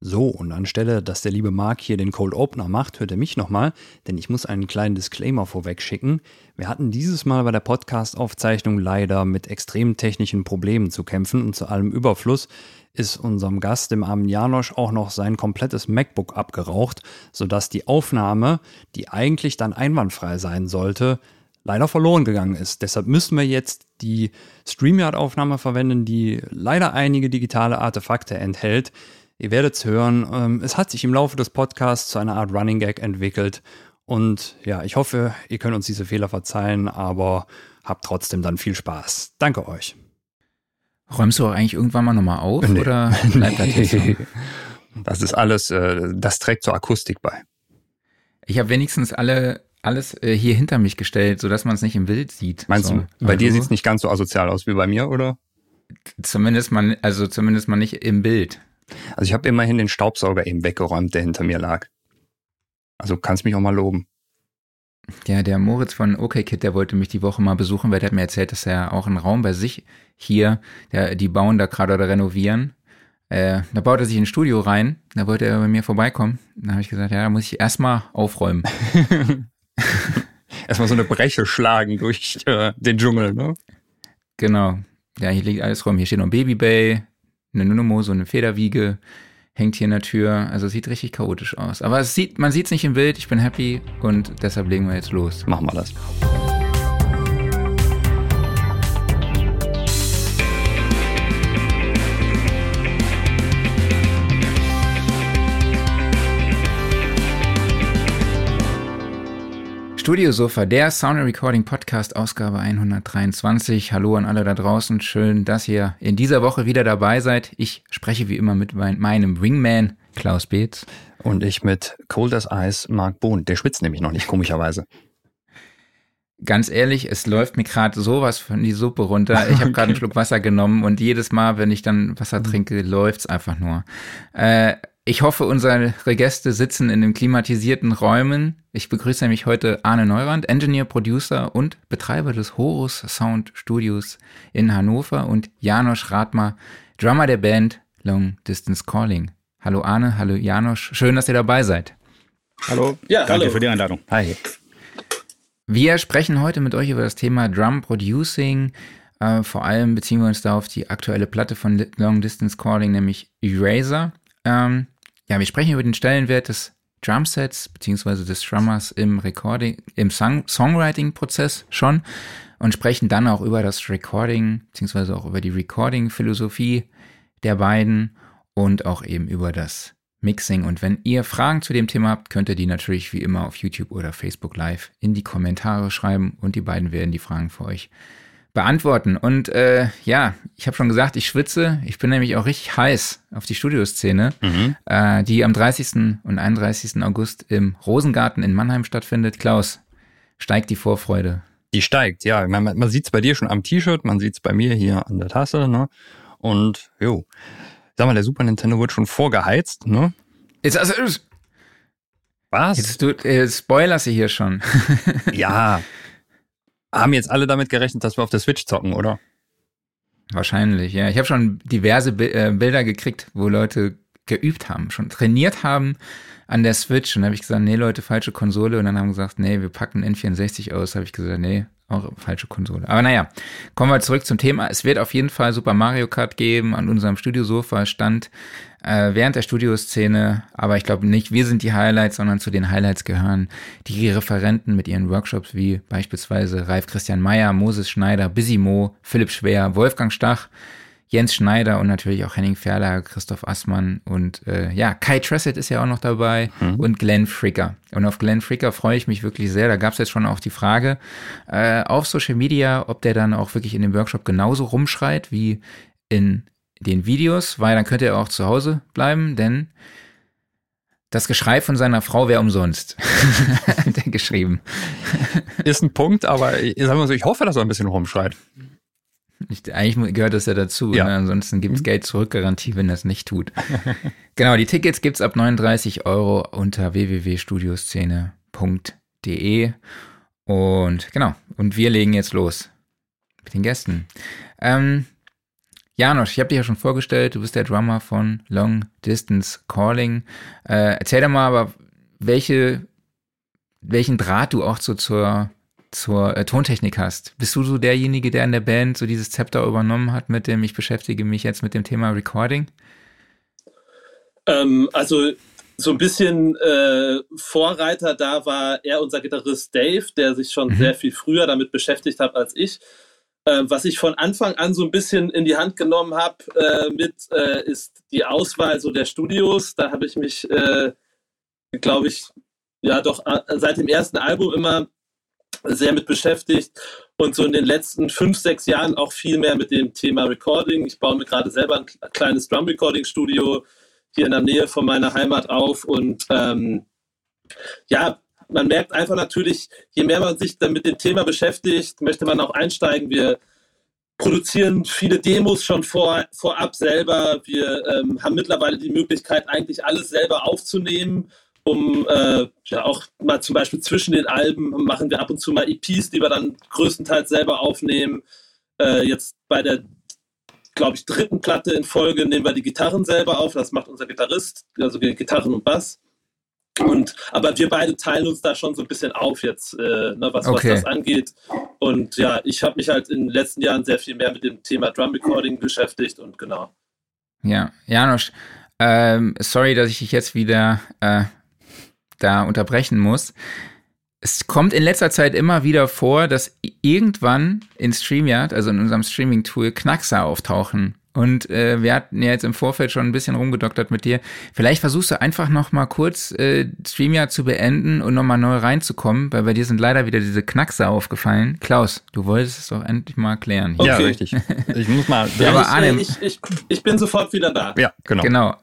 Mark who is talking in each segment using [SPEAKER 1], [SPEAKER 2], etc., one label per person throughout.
[SPEAKER 1] So, und anstelle, dass der liebe Mark hier den Cold Opener macht, hört er mich nochmal, denn ich muss einen kleinen Disclaimer vorweg schicken. Wir hatten dieses Mal bei der Podcast-Aufzeichnung leider mit extremen technischen Problemen zu kämpfen und zu allem Überfluss ist unserem Gast, dem armen Janosch, auch noch sein komplettes MacBook abgeraucht, sodass die Aufnahme, die eigentlich dann einwandfrei sein sollte, leider verloren gegangen ist. Deshalb müssen wir jetzt die StreamYard-Aufnahme verwenden, die leider einige digitale Artefakte enthält. Ihr werdet es hören. Ähm, es hat sich im Laufe des Podcasts zu einer Art Running Gag entwickelt. Und ja, ich hoffe, ihr könnt uns diese Fehler verzeihen, aber habt trotzdem dann viel Spaß. Danke euch.
[SPEAKER 2] Räumst du auch eigentlich irgendwann mal nochmal auf nee. oder bleibt das jetzt so?
[SPEAKER 3] Das ist alles, äh, das trägt zur Akustik bei.
[SPEAKER 2] Ich habe wenigstens alle alles äh, hier hinter mich gestellt, sodass man es nicht im Bild sieht.
[SPEAKER 3] Meinst
[SPEAKER 2] so.
[SPEAKER 3] du, bei dir sieht es nicht ganz so asozial aus wie bei mir, oder?
[SPEAKER 2] Zumindest man, also zumindest mal nicht im Bild.
[SPEAKER 3] Also ich habe immerhin den Staubsauger eben weggeräumt, der hinter mir lag. Also kannst mich auch mal loben.
[SPEAKER 2] Ja, der Moritz von OKKid, der wollte mich die Woche mal besuchen, weil der hat mir erzählt, dass er auch einen Raum bei sich hier, der, die bauen da gerade oder renovieren. Äh, da baut er sich ein Studio rein, da wollte er bei mir vorbeikommen. Da habe ich gesagt, ja, da muss ich erstmal aufräumen.
[SPEAKER 3] erstmal so eine Breche schlagen durch äh, den Dschungel, ne?
[SPEAKER 2] Genau. Ja, hier liegt alles rum. Hier steht noch ein Babybay, eine Nunomo, so eine Federwiege hängt hier in der Tür. Also sieht richtig chaotisch aus. Aber es sieht, man sieht es nicht im Bild. Ich bin happy und deshalb legen wir jetzt los.
[SPEAKER 3] Machen wir das.
[SPEAKER 2] Studiosofa, der Sound Recording Podcast, Ausgabe 123. Hallo an alle da draußen. Schön, dass ihr in dieser Woche wieder dabei seid. Ich spreche wie immer mit mein, meinem Wingman, Klaus Beetz.
[SPEAKER 3] Und ich mit Cold as Ice, Mark Bohn. Der schwitzt nämlich noch nicht, komischerweise.
[SPEAKER 2] Ganz ehrlich, es läuft mir gerade sowas von die Suppe runter. Ich habe gerade einen Schluck Wasser genommen und jedes Mal, wenn ich dann Wasser trinke, läuft's einfach nur. Äh, ich hoffe, unsere Gäste sitzen in den klimatisierten Räumen. Ich begrüße nämlich heute Arne Neurand, Engineer, Producer und Betreiber des Horus Sound Studios in Hannover und Janosch Rathmer, Drummer der Band Long Distance Calling. Hallo Arne, hallo Janosch, schön, dass ihr dabei seid.
[SPEAKER 4] Hallo, ja, danke hallo. für die Einladung.
[SPEAKER 2] Hi. Wir sprechen heute mit euch über das Thema Drum Producing. Äh, vor allem beziehen wir uns da auf die aktuelle Platte von Long Distance Calling, nämlich Eraser. Ähm, ja, wir sprechen über den Stellenwert des Drumsets beziehungsweise des Drummers im Recording, im Song Songwriting-Prozess schon und sprechen dann auch über das Recording beziehungsweise auch über die Recording-Philosophie der beiden und auch eben über das Mixing. Und wenn ihr Fragen zu dem Thema habt, könnt ihr die natürlich wie immer auf YouTube oder Facebook Live in die Kommentare schreiben und die beiden werden die Fragen für euch beantworten. Und äh, ja, ich habe schon gesagt, ich schwitze. Ich bin nämlich auch richtig heiß auf die Studioszene, mhm. äh, die am 30. und 31. August im Rosengarten in Mannheim stattfindet. Klaus, steigt die Vorfreude?
[SPEAKER 3] Die steigt, ja. Man, man sieht es bei dir schon am T-Shirt, man sieht es bei mir hier an der Tasse, ne? Und jo, sag mal, der Super Nintendo wird schon vorgeheizt, ne?
[SPEAKER 2] Jetzt, also, was? Jetzt du äh, spoilerst du hier schon.
[SPEAKER 3] ja, haben jetzt alle damit gerechnet, dass wir auf der Switch zocken, oder?
[SPEAKER 2] Wahrscheinlich, ja. Ich habe schon diverse äh, Bilder gekriegt, wo Leute geübt haben, schon trainiert haben an der Switch. Und habe ich gesagt, nee, Leute, falsche Konsole. Und dann haben gesagt, nee, wir packen N64 aus. habe ich gesagt, nee, auch falsche Konsole. Aber naja, kommen wir zurück zum Thema. Es wird auf jeden Fall Super Mario Kart geben. An unserem Studiosofa stand äh, während der Studioszene, aber ich glaube nicht, wir sind die Highlights, sondern zu den Highlights gehören die Referenten mit ihren Workshops wie beispielsweise Ralf Christian Meyer, Moses Schneider, Busy Mo, Philipp Schwer, Wolfgang Stach, Jens Schneider und natürlich auch Henning Ferler, Christoph Assmann und äh, ja, Kai Tressett ist ja auch noch dabei mhm. und Glenn Fricker. Und auf Glenn Fricker freue ich mich wirklich sehr. Da gab es jetzt schon auch die Frage äh, auf Social Media, ob der dann auch wirklich in dem Workshop genauso rumschreit wie in den Videos, weil dann könnte er auch zu Hause bleiben, denn das Geschrei von seiner Frau wäre umsonst. hat er geschrieben.
[SPEAKER 3] Ist ein Punkt, aber ich, sag mal so, ich hoffe, dass er ein bisschen rumschreit.
[SPEAKER 2] Ich, eigentlich gehört das ja dazu. Ja. Ne? Ansonsten gibt's mhm. Geld zurück, Garantie, wenn das nicht tut. genau, die Tickets gibt's ab 39 Euro unter www.studioszene.de. Und genau, und wir legen jetzt los mit den Gästen. Ähm, Janosch, ich habe dich ja schon vorgestellt, du bist der Drummer von Long Distance Calling. Äh, erzähl doch mal aber, welche, welchen Draht du auch so zur, zur äh, Tontechnik hast. Bist du so derjenige, der in der Band so dieses Zepter übernommen hat mit dem, ich beschäftige mich jetzt mit dem Thema Recording?
[SPEAKER 5] Ähm, also so ein bisschen äh, Vorreiter da war er unser Gitarrist Dave, der sich schon mhm. sehr viel früher damit beschäftigt hat als ich. Äh, was ich von Anfang an so ein bisschen in die Hand genommen habe äh, mit, äh, ist die Auswahl so der Studios. Da habe ich mich, äh, glaube ich, ja doch seit dem ersten Album immer sehr mit beschäftigt und so in den letzten fünf, sechs Jahren auch viel mehr mit dem Thema Recording. Ich baue mir gerade selber ein kleines Drum-Recording-Studio hier in der Nähe von meiner Heimat auf. Und ähm, ja, man merkt einfach natürlich, je mehr man sich dann mit dem Thema beschäftigt, möchte man auch einsteigen. Wir produzieren viele Demos schon vor, vorab selber. Wir ähm, haben mittlerweile die Möglichkeit, eigentlich alles selber aufzunehmen. Um äh, ja auch mal zum Beispiel zwischen den Alben machen wir ab und zu mal EPs, die wir dann größtenteils selber aufnehmen. Äh, jetzt bei der glaube ich, dritten Platte in Folge nehmen wir die Gitarren selber auf. Das macht unser Gitarrist, also Gitarren und Bass. Und, aber wir beide teilen uns da schon so ein bisschen auf jetzt, äh, ne, was, okay. was das angeht. Und ja, ich habe mich halt in den letzten Jahren sehr viel mehr mit dem Thema Drum Recording beschäftigt und genau.
[SPEAKER 2] Ja, Janusz, ähm, sorry, dass ich dich jetzt wieder äh, da unterbrechen muss es kommt in letzter Zeit immer wieder vor, dass irgendwann in StreamYard, also in unserem Streaming-Tool, Knackser auftauchen. Und äh, wir hatten ja jetzt im Vorfeld schon ein bisschen rumgedoktert mit dir. Vielleicht versuchst du einfach noch mal kurz äh, StreamYard zu beenden und noch mal neu reinzukommen, weil bei dir sind leider wieder diese Knackser aufgefallen. Klaus, du wolltest es doch endlich mal klären.
[SPEAKER 3] Okay. Ja, richtig. Ich muss mal.
[SPEAKER 5] ja, aber Arne, ich, ich, ich bin sofort wieder da.
[SPEAKER 2] Ja, genau. Genau.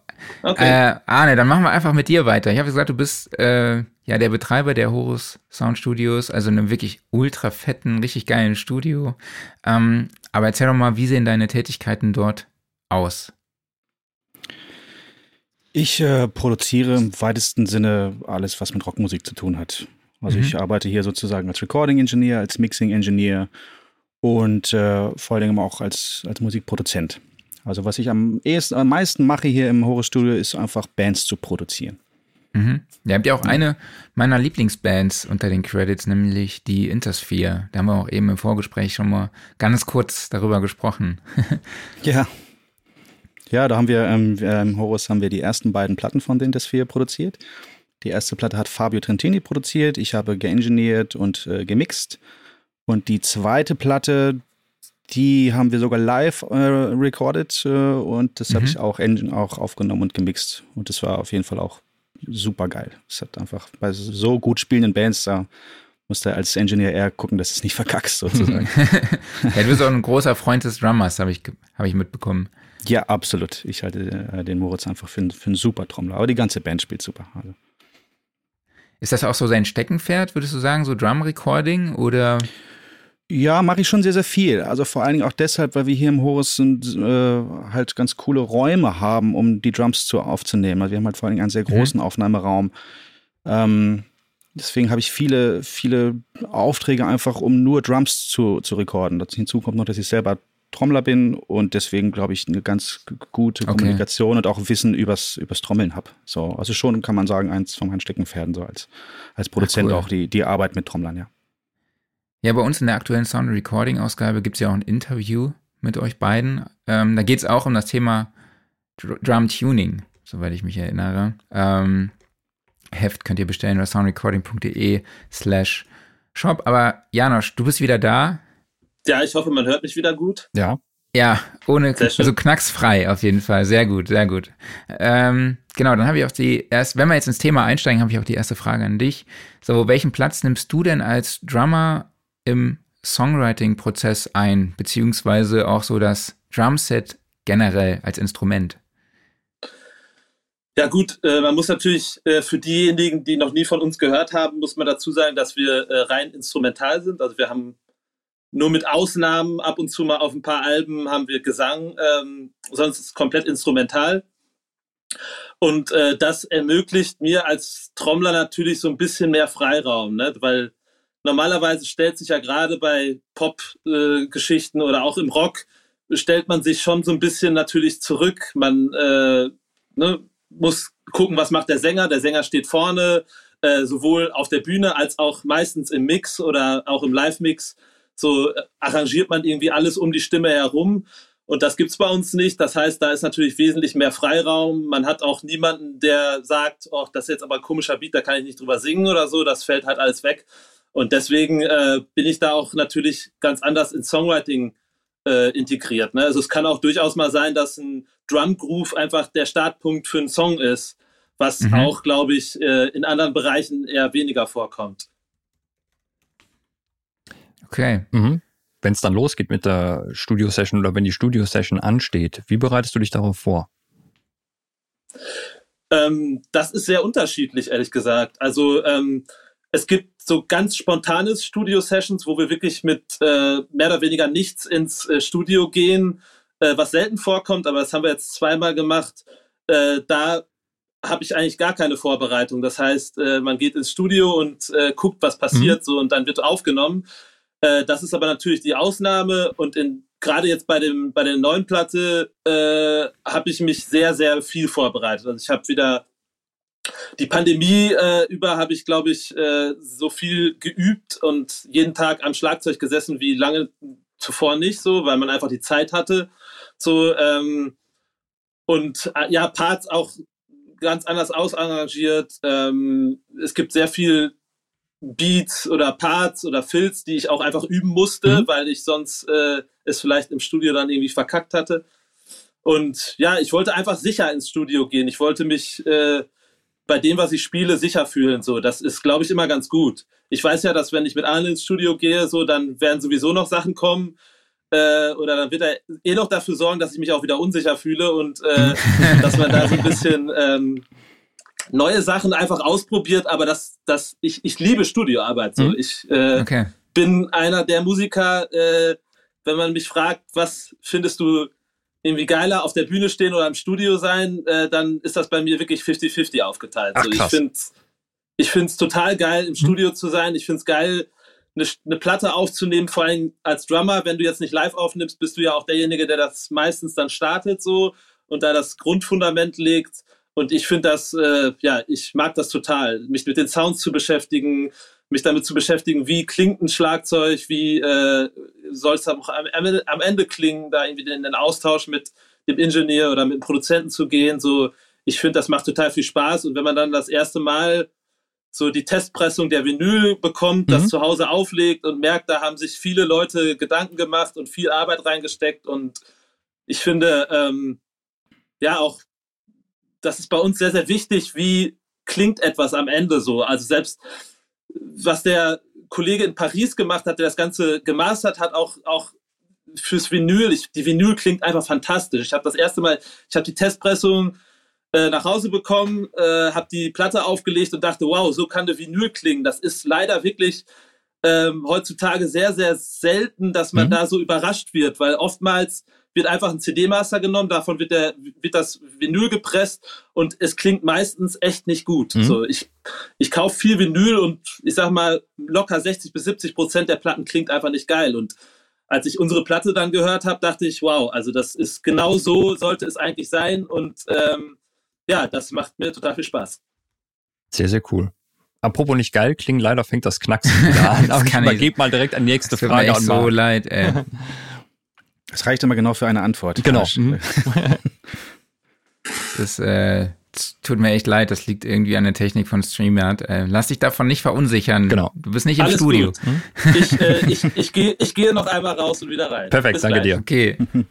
[SPEAKER 2] Okay. Äh, Arne, dann machen wir einfach mit dir weiter. Ich habe gesagt, du bist äh, ja der Betreiber der Horus Sound Studios, also einem wirklich ultra fetten, richtig geilen Studio. Ähm, aber erzähl doch mal, wie sehen deine Tätigkeiten dort aus?
[SPEAKER 4] Ich äh, produziere im weitesten Sinne alles, was mit Rockmusik zu tun hat. Also mhm. ich arbeite hier sozusagen als Recording Engineer, als Mixing Engineer und äh, vor allem auch als, als Musikproduzent. Also was ich am ehesten, am meisten mache hier im Horus Studio, ist einfach Bands zu produzieren.
[SPEAKER 2] Mhm. Ihr habt ja auch eine meiner Lieblingsbands unter den Credits, nämlich die Intersphere. Da haben wir auch eben im Vorgespräch schon mal ganz kurz darüber gesprochen.
[SPEAKER 4] ja. Ja, da haben wir ähm, im Horus haben wir die ersten beiden Platten von der Intersphere produziert. Die erste Platte hat Fabio Trentini produziert, ich habe geingeniert und äh, gemixt. Und die zweite Platte, die haben wir sogar live äh, recorded äh, und das mhm. habe ich auch, auch aufgenommen und gemixt. Und das war auf jeden Fall auch super geil. Es hat einfach bei so gut spielenden Bands, da musst du als Engineer eher gucken, dass es nicht verkackst, sozusagen.
[SPEAKER 2] ja, du bist auch ein großer Freund des Drummers, habe ich, hab ich mitbekommen.
[SPEAKER 4] Ja, absolut. Ich halte äh, den Moritz einfach für, für einen super Trommler. Aber die ganze Band spielt super. Also.
[SPEAKER 2] Ist das auch so sein Steckenpferd, würdest du sagen, so Drum Recording oder?
[SPEAKER 4] Ja, mache ich schon sehr, sehr viel. Also vor allen Dingen auch deshalb, weil wir hier im Horus sind, äh, halt ganz coole Räume haben, um die Drums zu aufzunehmen. Also wir haben halt vor allen Dingen einen sehr mhm. großen mhm. Aufnahmeraum. Ähm, deswegen habe ich viele, viele Aufträge einfach, um nur Drums zu, zu recorden. Dazu hinzu kommt noch, dass ich selber Trommler bin und deswegen, glaube ich, eine ganz gute okay. Kommunikation und auch Wissen übers, übers Trommeln habe. So, also schon kann man sagen, eins von meinen Steckenpferden, so als, als Produzent Ach, cool. auch die, die Arbeit mit Trommlern, ja.
[SPEAKER 2] Ja, bei uns in der aktuellen Sound Recording Ausgabe gibt es ja auch ein Interview mit euch beiden. Ähm, da geht es auch um das Thema Drum Tuning, soweit ich mich erinnere. Ähm, Heft könnt ihr bestellen unter soundrecording.de slash shop. Aber Janosch, du bist wieder da.
[SPEAKER 5] Ja, ich hoffe, man hört mich wieder gut.
[SPEAKER 2] Ja. Ja, ohne, also knacksfrei auf jeden Fall. Sehr gut, sehr gut. Ähm, genau, dann habe ich auch die erst, wenn wir jetzt ins Thema einsteigen, habe ich auch die erste Frage an dich. So, welchen Platz nimmst du denn als Drummer im Songwriting-Prozess ein, beziehungsweise auch so das Drumset generell als Instrument?
[SPEAKER 5] Ja gut, äh, man muss natürlich äh, für diejenigen, die noch nie von uns gehört haben, muss man dazu sagen, dass wir äh, rein instrumental sind. Also wir haben nur mit Ausnahmen ab und zu mal auf ein paar Alben haben wir Gesang, ähm, sonst ist es komplett instrumental. Und das ermöglicht mir als Trommler natürlich so ein bisschen mehr Freiraum, ne? weil normalerweise stellt sich ja gerade bei Pop-Geschichten äh, oder auch im Rock, stellt man sich schon so ein bisschen natürlich zurück. Man äh, ne, muss gucken, was macht der Sänger. Der Sänger steht vorne, äh, sowohl auf der Bühne als auch meistens im Mix oder auch im Live-Mix. So äh, arrangiert man irgendwie alles um die Stimme herum. Und das gibt's bei uns nicht. Das heißt, da ist natürlich wesentlich mehr Freiraum. Man hat auch niemanden, der sagt, oh, das ist jetzt aber ein komischer Beat, da kann ich nicht drüber singen oder so. Das fällt halt alles weg. Und deswegen äh, bin ich da auch natürlich ganz anders ins Songwriting äh, integriert. Ne? Also es kann auch durchaus mal sein, dass ein Drum Groove einfach der Startpunkt für einen Song ist, was mhm. auch, glaube ich, äh, in anderen Bereichen eher weniger vorkommt.
[SPEAKER 1] Okay. Mhm. Wenn es dann losgeht mit der Studio-Session oder wenn die Studio-Session ansteht, wie bereitest du dich darauf vor?
[SPEAKER 5] Ähm, das ist sehr unterschiedlich, ehrlich gesagt. Also ähm, es gibt so ganz spontanes Studio-Sessions, wo wir wirklich mit äh, mehr oder weniger nichts ins äh, Studio gehen, äh, was selten vorkommt, aber das haben wir jetzt zweimal gemacht. Äh, da habe ich eigentlich gar keine Vorbereitung. Das heißt, äh, man geht ins Studio und äh, guckt, was passiert, mhm. so und dann wird aufgenommen. das ist aber natürlich die Ausnahme und gerade jetzt bei dem bei der neuen Platte habe ich mich sehr sehr viel vorbereitet. Also ich habe wieder die Pandemie äh, über habe ich, glaube ich, äh, so viel geübt und jeden Tag am Schlagzeug gesessen wie lange zuvor nicht so, weil man einfach die Zeit hatte. So ähm, und äh, ja, Parts auch ganz anders ausarrangiert. Ähm, es gibt sehr viel Beats oder Parts oder Fills, die ich auch einfach üben musste, mhm. weil ich sonst äh, es vielleicht im Studio dann irgendwie verkackt hatte. Und ja, ich wollte einfach sicher ins Studio gehen. Ich wollte mich äh, bei dem, was ich spiele, sicher fühlen. So, das ist, glaube ich, immer ganz gut. Ich weiß ja, dass wenn ich mit Arne ins Studio gehe, so, dann werden sowieso noch Sachen kommen. Äh, oder dann wird er eh noch dafür sorgen, dass ich mich auch wieder unsicher fühle und äh, dass man da so ein bisschen ähm, neue Sachen einfach ausprobiert. Aber das, das, ich, ich liebe Studioarbeit. So, mhm. ich äh, okay. bin einer der Musiker. Äh, wenn man mich fragt, was findest du irgendwie geiler auf der Bühne stehen oder im Studio sein, äh, dann ist das bei mir wirklich 50-50 aufgeteilt. Ach, so, ich finde ich finde es total geil, im mhm. Studio zu sein. Ich finde es geil, eine, eine Platte aufzunehmen, vor allem als Drummer. Wenn du jetzt nicht live aufnimmst, bist du ja auch derjenige, der das meistens dann startet so und da das Grundfundament legt. Und ich finde das, äh, ja, ich mag das total, mich mit den Sounds zu beschäftigen, mich damit zu beschäftigen, wie klingt ein Schlagzeug, wie äh, soll es auch am, am, Ende klingen, da irgendwie in den Austausch mit dem Ingenieur oder mit dem Produzenten zu gehen. So, ich finde, das macht total viel Spaß. Und wenn man dann das erste Mal so die Testpressung der Vinyl bekommt, mhm. das zu Hause auflegt und merkt, da haben sich viele Leute Gedanken gemacht und viel Arbeit reingesteckt. Und ich finde, ähm, ja, auch, das ist bei uns sehr, sehr wichtig, wie klingt etwas am Ende so. Also selbst was der Kollege in Paris gemacht hat, der das Ganze gemastert hat, auch, auch fürs Vinyl. Ich, die Vinyl klingt einfach fantastisch. Ich habe das erste Mal, ich habe die Testpressung äh, nach Hause bekommen, äh, habe die Platte aufgelegt und dachte, wow, so kann der Vinyl klingen. Das ist leider wirklich ähm, heutzutage sehr, sehr selten, dass man mhm. da so überrascht wird, weil oftmals wird einfach ein CD-Master genommen, davon wird, der, wird das Vinyl gepresst und es klingt meistens echt nicht gut. Mhm. So, ich, ich kaufe viel Vinyl und ich sag mal, locker 60 bis 70 Prozent der Platten klingt einfach nicht geil. Und als ich unsere Platte dann gehört habe, dachte ich, wow, also das ist genau so sollte es eigentlich sein. Und ähm, ja, das macht mir total viel Spaß.
[SPEAKER 1] Sehr, sehr cool. Apropos nicht geil klingen, leider fängt das Knacksen wieder an. Aber ich übergebe mal direkt an die nächste
[SPEAKER 2] das
[SPEAKER 1] Frage.
[SPEAKER 2] Mir echt so leid, ey.
[SPEAKER 4] Es reicht immer genau für eine Antwort.
[SPEAKER 1] Genau. Mhm.
[SPEAKER 2] das, äh, tut mir echt leid, das liegt irgendwie an der Technik von StreamYard. Äh, lass dich davon nicht verunsichern.
[SPEAKER 1] Genau.
[SPEAKER 2] Du bist nicht im Alles Studio.
[SPEAKER 5] Hm? Ich, äh, ich, ich gehe ich geh noch einmal raus und wieder rein.
[SPEAKER 1] Perfekt, Bis danke gleich. dir.
[SPEAKER 2] Okay.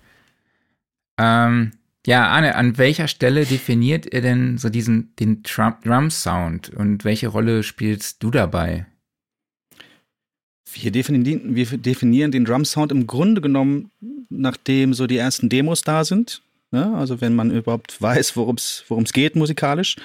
[SPEAKER 2] ähm, ja, Arne, an welcher Stelle definiert ihr denn so diesen den Drum-Sound und welche Rolle spielst du dabei?
[SPEAKER 4] Wir definieren, wir definieren den Drum-Sound im Grunde genommen, nachdem so die ersten Demos da sind. Ne? Also wenn man überhaupt weiß, worum es geht musikalisch.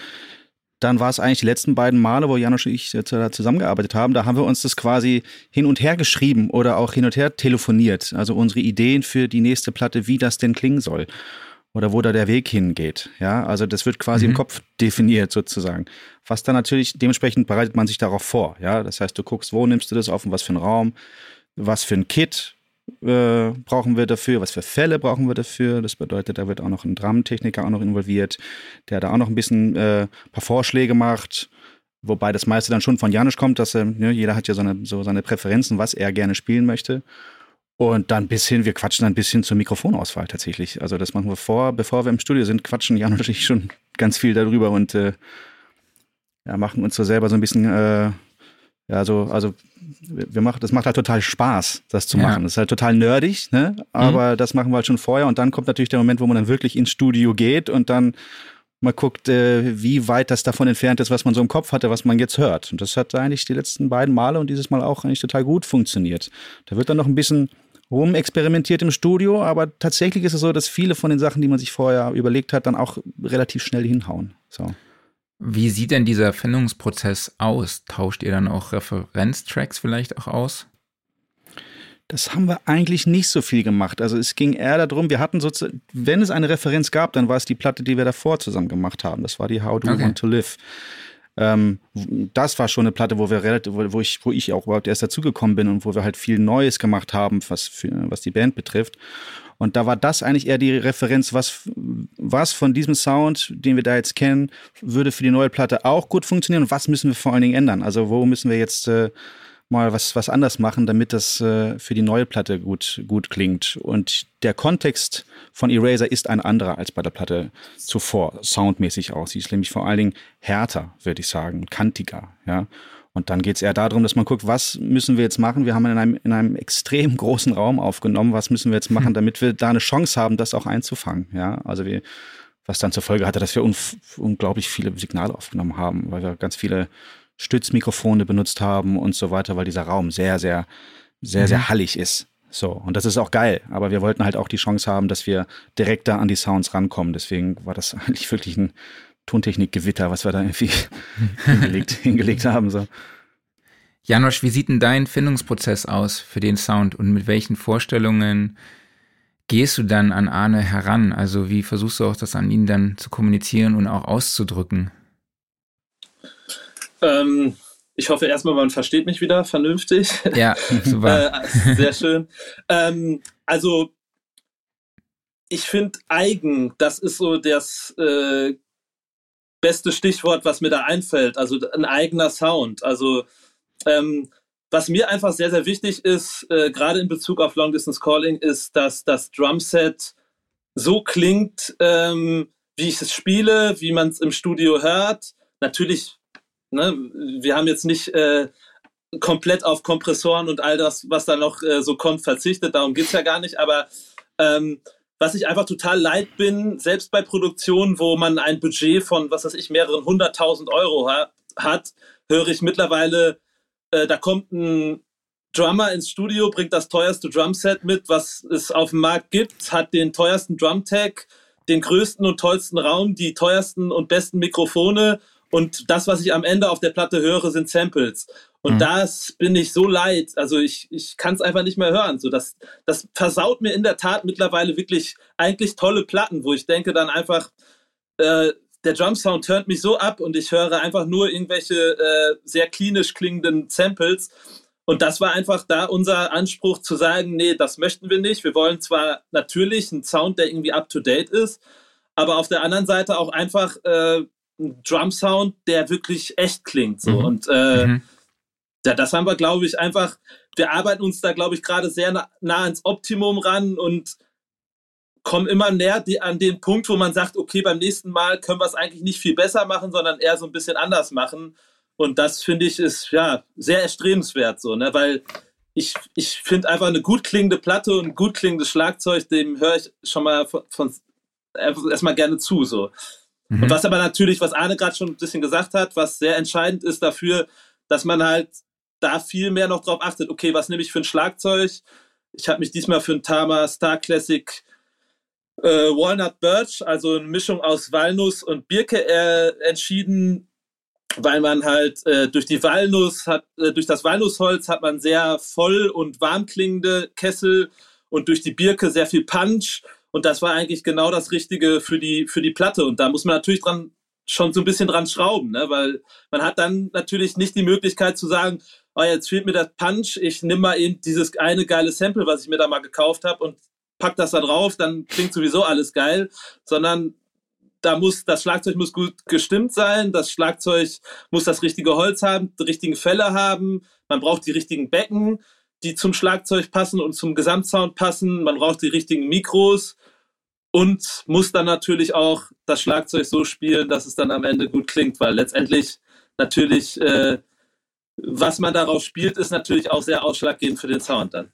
[SPEAKER 4] dann war es eigentlich die letzten beiden Male, wo Janusz und ich zusammengearbeitet haben, da haben wir uns das quasi hin und her geschrieben oder auch hin und her telefoniert. Also unsere Ideen für die nächste Platte, wie das denn klingen soll oder wo da der Weg hingeht. Ja, also das wird quasi mhm. im Kopf definiert sozusagen. Was dann natürlich, dementsprechend bereitet man sich darauf vor. Ja, das heißt, du guckst, wo nimmst du das auf und was für einen Raum, was für ein Kit äh, brauchen wir dafür, was für Fälle brauchen wir dafür. Das bedeutet, da wird auch noch ein Dramentechniker auch noch involviert, der da auch noch ein bisschen äh, paar Vorschläge macht. Wobei das meiste dann schon von Janusz kommt, dass er, ne, jeder hat ja so, eine, so seine Präferenzen, was er gerne spielen möchte. Und dann bis hin, wir quatschen dann bis hin zur Mikrofonauswahl tatsächlich. Also das machen wir vor, bevor wir im Studio sind, quatschen Jan und ich schon ganz viel darüber und äh, ja, machen uns so selber so ein bisschen, äh, ja, so, also wir machen, das macht halt total Spaß, das zu machen. Ja. Das ist halt total nerdig, ne? Aber mhm. das machen wir halt schon vorher und dann kommt natürlich der Moment, wo man dann wirklich ins Studio geht und dann mal guckt, äh, wie weit das davon entfernt ist, was man so im Kopf hatte, was man jetzt hört. Und das hat eigentlich die letzten beiden Male und dieses Mal auch eigentlich total gut funktioniert. Da wird dann noch ein bisschen rumexperimentiert im Studio, aber tatsächlich ist es so, dass viele von den Sachen, die man sich vorher überlegt hat, dann auch relativ schnell hinhauen. So.
[SPEAKER 2] Wie sieht denn dieser Findungsprozess aus? Tauscht ihr dann auch Referenztracks vielleicht auch aus?
[SPEAKER 4] Das haben wir eigentlich nicht so viel gemacht. Also es ging eher darum, wir hatten sozusagen, wenn es eine Referenz gab, dann war es die Platte, die wir davor zusammen gemacht haben. Das war die How Do okay. Want to Live. Ähm, das war schon eine Platte, wo wir relativ, wo ich, wo ich auch überhaupt erst dazugekommen bin und wo wir halt viel Neues gemacht haben, was, für, was die Band betrifft. Und da war das eigentlich eher die Referenz, was, was von diesem Sound, den wir da jetzt kennen, würde für die neue Platte auch gut funktionieren und was müssen wir vor allen Dingen ändern? Also wo müssen wir jetzt äh, mal was, was anders machen, damit das äh, für die neue Platte gut, gut klingt. Und der Kontext von Eraser ist ein anderer als bei der Platte zuvor, soundmäßig aus. Sie ist nämlich vor allen Dingen härter, würde ich sagen, kantiger, ja. Und dann geht es eher darum, dass man guckt, was müssen wir jetzt machen? Wir haben in einem, in einem extrem großen Raum aufgenommen. Was müssen wir jetzt machen, damit wir da eine Chance haben, das auch einzufangen? Ja, also wir, was dann zur Folge hatte, dass wir un unglaublich viele Signale aufgenommen haben, weil wir ganz viele Stützmikrofone benutzt haben und so weiter, weil dieser Raum sehr, sehr, sehr, mhm. sehr hallig ist. So, und das ist auch geil, aber wir wollten halt auch die Chance haben, dass wir direkter an die Sounds rankommen. Deswegen war das eigentlich wirklich ein Tontechnikgewitter, was wir da irgendwie hingelegt, hingelegt haben. So.
[SPEAKER 2] Janosch, wie sieht denn dein Findungsprozess aus für den Sound und mit welchen Vorstellungen gehst du dann an Arne heran? Also wie versuchst du auch das an ihn dann zu kommunizieren und auch auszudrücken?
[SPEAKER 5] Ähm, ich hoffe erstmal, man versteht mich wieder vernünftig.
[SPEAKER 2] Ja, super.
[SPEAKER 5] äh, sehr schön. Ähm, also, ich finde eigen, das ist so das äh, beste Stichwort, was mir da einfällt. Also ein eigener Sound. Also, ähm, was mir einfach sehr, sehr wichtig ist, äh, gerade in Bezug auf Long Distance Calling, ist, dass das Drumset so klingt, ähm, wie ich es spiele, wie man es im Studio hört. Natürlich Ne? Wir haben jetzt nicht äh, komplett auf Kompressoren und all das, was da noch äh, so kommt, verzichtet. Darum geht es ja gar nicht. Aber ähm, was ich einfach total leid bin, selbst bei Produktionen, wo man ein Budget von, was weiß ich, mehreren hunderttausend Euro ha hat, höre ich mittlerweile, äh, da kommt ein Drummer ins Studio, bringt das teuerste Drumset mit, was es auf dem Markt gibt, hat den teuersten Drumtag, den größten und tollsten Raum, die teuersten und besten Mikrofone und das, was ich am Ende auf der Platte höre, sind Samples. Und mhm. das bin ich so leid. Also ich, ich kann es einfach nicht mehr hören. So, das, das versaut mir in der Tat mittlerweile wirklich eigentlich tolle Platten, wo ich denke dann einfach, äh, der Drum Sound turnt mich so ab und ich höre einfach nur irgendwelche äh, sehr klinisch klingenden Samples. Und das war einfach da unser Anspruch zu sagen, nee, das möchten wir nicht. Wir wollen zwar natürlich einen Sound, der irgendwie up to date ist, aber auf der anderen Seite auch einfach äh, Drum-Sound, der wirklich echt klingt. So. Mhm. Und äh, mhm. ja, das haben wir, glaube ich, einfach, wir arbeiten uns da, glaube ich, gerade sehr nah, nah, ans Optimum ran und kommen immer näher die, an den Punkt, wo man sagt, okay, beim nächsten Mal können wir es eigentlich nicht viel besser machen, sondern eher so ein bisschen anders machen. Und das finde ich ist ja sehr erstrebenswert, so, ne? Weil ich, ich finde einfach eine gut klingende Platte und ein gut klingendes Schlagzeug, dem höre ich schon mal von, von erstmal gerne zu. So. Mhm. Und was aber natürlich, was Arne gerade schon ein bisschen gesagt hat, was sehr entscheidend ist dafür, dass man halt da viel mehr noch drauf achtet, okay, was nehme ich für ein Schlagzeug? Ich habe mich diesmal für ein Tama Star Classic äh, Walnut Birch, also eine Mischung aus Walnuss und Birke äh, entschieden. weil man halt äh, durch die Walnuss hat, äh, durch das Walnussholz hat man sehr voll und warm klingende Kessel und durch die Birke sehr viel Punch. Und das war eigentlich genau das Richtige für die, für die Platte. Und da muss man natürlich dran, schon so ein bisschen dran schrauben, ne? weil man hat dann natürlich nicht die Möglichkeit zu sagen, oh, jetzt fehlt mir das Punch, ich nehme mal eben dieses eine geile Sample, was ich mir da mal gekauft habe und pack das da drauf, dann klingt sowieso alles geil, sondern da muss, das Schlagzeug muss gut gestimmt sein, das Schlagzeug muss das richtige Holz haben, die richtigen Fälle haben, man braucht die richtigen Becken, die zum Schlagzeug passen und zum Gesamtsound passen, man braucht die richtigen Mikros und muss dann natürlich auch das Schlagzeug so spielen, dass es dann am Ende gut klingt, weil letztendlich natürlich, äh, was man darauf spielt, ist natürlich auch sehr ausschlaggebend für den Sound dann.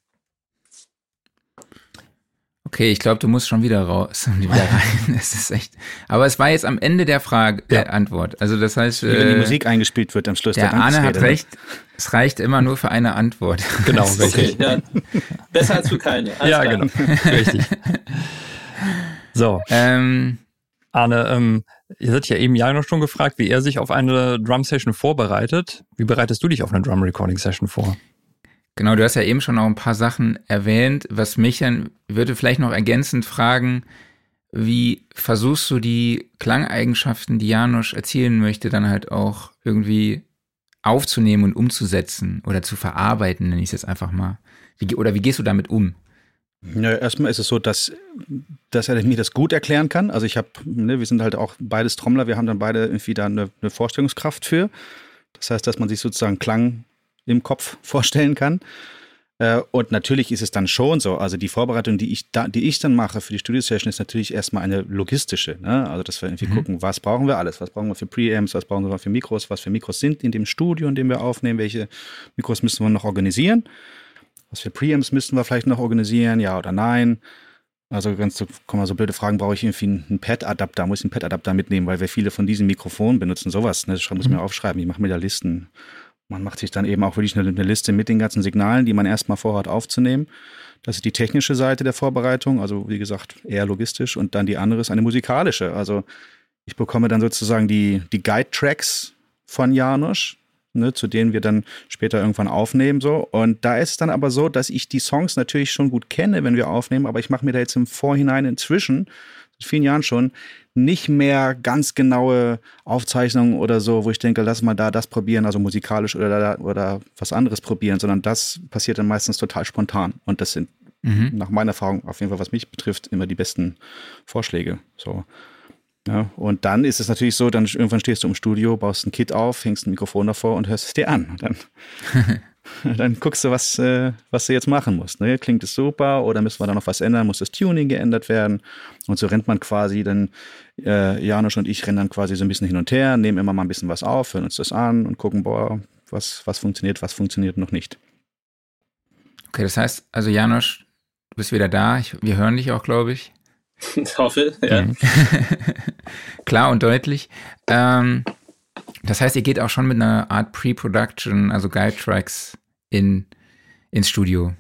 [SPEAKER 2] Okay, ich glaube, du musst schon wieder raus und wieder rein. Es ist echt. Aber es war jetzt am Ende der Frage, der Antwort. Also das heißt,
[SPEAKER 4] Wie wenn die äh, Musik eingespielt wird am Schluss
[SPEAKER 2] der, der Arne hat ne? recht. Es reicht immer nur für eine Antwort.
[SPEAKER 1] Genau, richtig.
[SPEAKER 5] Okay, ja. Besser als für keine.
[SPEAKER 1] Alles ja, klar. genau, richtig. So. Ähm, Arne, ähm, ihr seid ja eben ja noch schon gefragt, wie er sich auf eine Drum Session vorbereitet. Wie bereitest du dich auf eine Drum Recording Session vor?
[SPEAKER 2] Genau, du hast ja eben schon noch ein paar Sachen erwähnt. Was mich dann würde vielleicht noch ergänzend fragen, wie versuchst du die Klangeigenschaften, die Janusz erzielen möchte, dann halt auch irgendwie aufzunehmen und umzusetzen oder zu verarbeiten, nenne ich es jetzt einfach mal. Wie, oder wie gehst du damit um?
[SPEAKER 4] Ja, erstmal ist es so, dass, dass er mir das gut erklären kann. Also ich habe, ne, wir sind halt auch beides Trommler, wir haben dann beide irgendwie da eine, eine Vorstellungskraft für. Das heißt, dass man sich sozusagen Klang im Kopf vorstellen kann. Äh, und natürlich ist es dann schon so, also die Vorbereitung, die ich, da, die ich dann mache für die Studio-Session, ist natürlich erstmal eine logistische. Ne? Also, dass wir irgendwie mhm. gucken, was brauchen wir alles? Was brauchen wir für Preamps? Was brauchen wir für Mikros? Was für Mikros sind in dem Studio, in dem wir aufnehmen? Welche Mikros müssen wir noch organisieren? Was für Preamps müssen wir vielleicht noch organisieren? Ja oder nein? Also ganz so, kommen mal so blöde Fragen, brauche ich irgendwie einen Pad-Adapter? Muss ich einen Pad-Adapter mitnehmen, weil wir viele von diesen Mikrofonen benutzen, sowas. Ne? Das muss ich mir mhm. aufschreiben. Ich mache mir da Listen. Man macht sich dann eben auch wirklich eine, eine Liste mit den ganzen Signalen, die man erstmal vorhat aufzunehmen. Das ist die technische Seite der Vorbereitung, also wie gesagt eher logistisch. Und dann die andere ist eine musikalische. Also ich bekomme dann sozusagen die, die Guide-Tracks von Janusz, ne, zu denen wir dann später irgendwann aufnehmen. So. Und da ist es dann aber so, dass ich die Songs natürlich schon gut kenne, wenn wir aufnehmen, aber ich mache mir da jetzt im Vorhinein inzwischen, seit vielen Jahren schon, nicht mehr ganz genaue Aufzeichnungen oder so, wo ich denke, lass mal da das probieren, also musikalisch oder, da, oder was anderes probieren, sondern das passiert dann meistens total spontan. Und das sind mhm. nach meiner Erfahrung, auf jeden Fall, was mich betrifft, immer die besten Vorschläge. So. Ja, und dann ist es natürlich so, dann irgendwann stehst du im Studio, baust ein Kit auf, hängst ein Mikrofon davor und hörst es dir an. Und dann dann guckst du, was, äh, was du jetzt machen musst. Ne? Klingt es super oder müssen wir da noch was ändern? Muss das Tuning geändert werden? Und so rennt man quasi dann, äh, Janusz und ich rennen dann quasi so ein bisschen hin und her, nehmen immer mal ein bisschen was auf, hören uns das an und gucken, boah, was, was funktioniert, was funktioniert noch nicht.
[SPEAKER 2] Okay, das heißt, also Janusz, du bist wieder da. Ich, wir hören dich auch, glaube ich.
[SPEAKER 5] Ich hoffe, ja. Mhm.
[SPEAKER 2] Klar und deutlich. Ähm, das heißt, ihr geht auch schon mit einer Art Pre-Production, also Guide-Tracks in, ins Studio.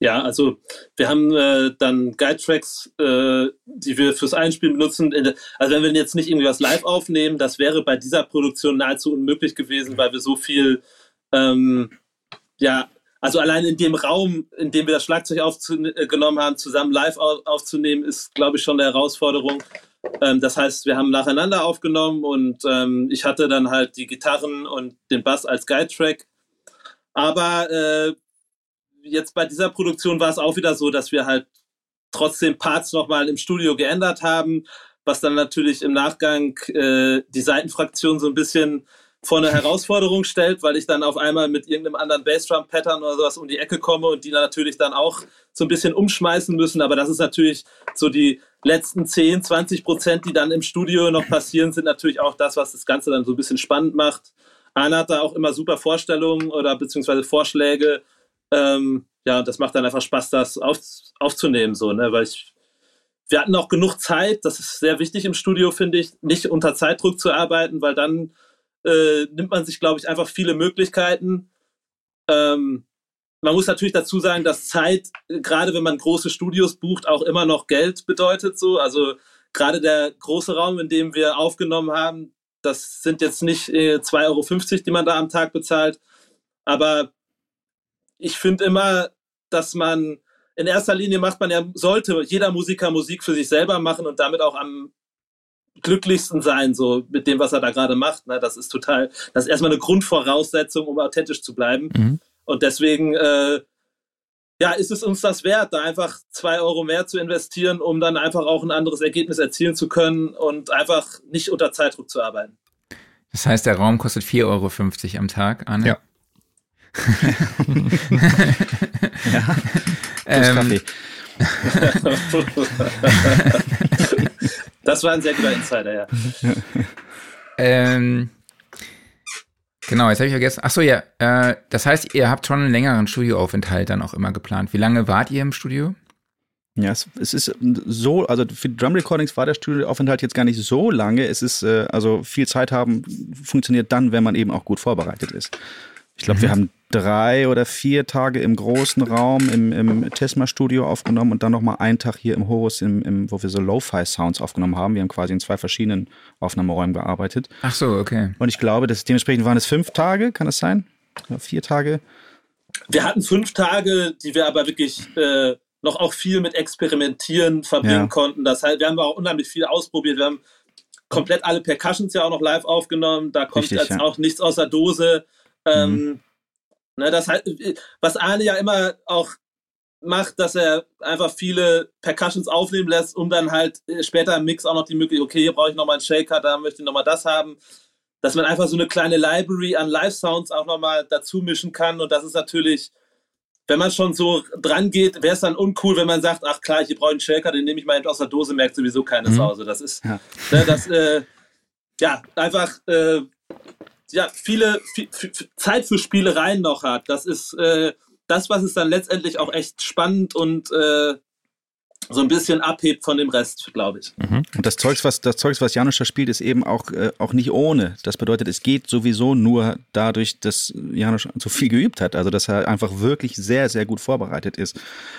[SPEAKER 5] Ja, also wir haben äh, dann Guide-Tracks, äh, die wir fürs Einspielen benutzen. Also wenn wir jetzt nicht irgendwie was live aufnehmen, das wäre bei dieser Produktion nahezu unmöglich gewesen, weil wir so viel, ähm, ja, also allein in dem Raum, in dem wir das Schlagzeug aufgenommen haben, zusammen live aufzunehmen, ist, glaube ich, schon eine Herausforderung. Ähm, das heißt, wir haben nacheinander aufgenommen und ähm, ich hatte dann halt die Gitarren und den Bass als Guide-Track. Aber äh, jetzt bei dieser Produktion war es auch wieder so, dass wir halt trotzdem Parts nochmal im Studio geändert haben, was dann natürlich im Nachgang äh, die Seitenfraktion so ein bisschen vor eine Herausforderung stellt, weil ich dann auf einmal mit irgendeinem anderen Bassdrum-Pattern oder sowas um die Ecke komme und die natürlich dann auch so ein bisschen umschmeißen müssen. Aber das ist natürlich so die letzten 10, 20 Prozent, die dann im Studio noch passieren, sind natürlich auch das, was das Ganze dann so ein bisschen spannend macht. Anna hat da auch immer super Vorstellungen oder beziehungsweise Vorschläge. Ähm, ja, das macht dann einfach Spaß, das auf, aufzunehmen, so, ne? Weil ich, wir hatten auch genug Zeit, das ist sehr wichtig im Studio, finde ich, nicht unter Zeitdruck zu arbeiten, weil dann äh, nimmt man sich, glaube ich, einfach viele Möglichkeiten. Ähm, man muss natürlich dazu sagen, dass Zeit, gerade wenn man große Studios bucht, auch immer noch Geld bedeutet. So. Also gerade der große Raum, in dem wir aufgenommen haben, Das sind jetzt nicht äh, 2,50 Euro, die man da am Tag bezahlt. Aber ich finde immer, dass man in erster Linie macht man ja, sollte jeder Musiker Musik für sich selber machen und damit auch am glücklichsten sein, so mit dem, was er da gerade macht. Ne? Das ist total, das ist erstmal eine Grundvoraussetzung, um authentisch zu bleiben. Mhm. Und deswegen, äh, ja, ist es uns das wert, da einfach zwei Euro mehr zu investieren, um dann einfach auch ein anderes Ergebnis erzielen zu können und einfach nicht unter Zeitdruck zu arbeiten.
[SPEAKER 2] Das heißt, der Raum kostet 4,50 Euro am Tag, Anne?
[SPEAKER 4] Ja. ja. Ähm, Kaffee.
[SPEAKER 5] das war ein sehr guter Insider, ja.
[SPEAKER 2] ähm, genau, jetzt habe ich vergessen. Achso, ja. Äh, das heißt, ihr habt schon einen längeren Studioaufenthalt dann auch immer geplant. Wie lange wart ihr im Studio?
[SPEAKER 4] Ja, es, es, ist so, also für Drum Recordings war der Studioaufenthalt jetzt gar nicht so lange. Es ist, äh, also viel Zeit haben funktioniert dann, wenn man eben auch gut vorbereitet ist. Ich glaube, mhm. wir haben drei oder vier Tage im großen Raum im, im Tesma-Studio aufgenommen und dann nochmal einen Tag hier im Horus, im, im, wo wir so Lo-Fi-Sounds aufgenommen haben. Wir haben quasi in zwei verschiedenen Aufnahmeräumen gearbeitet.
[SPEAKER 2] Ach so, okay.
[SPEAKER 4] Und ich glaube, das, dementsprechend waren es fünf Tage, kann es sein? Ja, vier Tage.
[SPEAKER 5] Wir hatten fünf Tage, die wir aber wirklich äh, noch auch viel mit Experimentieren verbringen ja. konnten. Das heißt, wir haben auch unheimlich viel ausprobiert. Wir haben komplett alle Percussions ja auch noch live aufgenommen. Da kommt Richtig, jetzt ja. auch nichts aus der Dose. Ähm, mhm. Ne, das heißt, was Arne ja immer auch macht, dass er einfach viele Percussions aufnehmen lässt, um dann halt äh, später im Mix auch noch die Möglichkeit, okay, hier brauche ich nochmal einen Shaker, da möchte ich nochmal das haben. Dass man einfach so eine kleine Library an Live-Sounds auch nochmal dazu mischen kann. Und das ist natürlich, wenn man schon so dran geht, wäre es dann uncool, wenn man sagt, ach klar, hier brauche ich einen Shaker, den nehme ich mal aus der Dose, merkt sowieso keine mhm. Sau. Das ist, ja, ne, das, äh, ja einfach äh, ja, viele viel, viel, Zeit für Spielereien noch hat. Das ist äh, das, was es dann letztendlich auch echt spannend und äh, so ein bisschen abhebt von dem Rest, glaube ich.
[SPEAKER 4] Mhm. Und das Zeugs, was das Zeugs, was Janusz da spielt, ist eben auch, äh, auch nicht ohne. Das bedeutet, es geht sowieso nur dadurch, dass Janusz so viel geübt hat. Also dass er einfach wirklich sehr, sehr gut vorbereitet ist.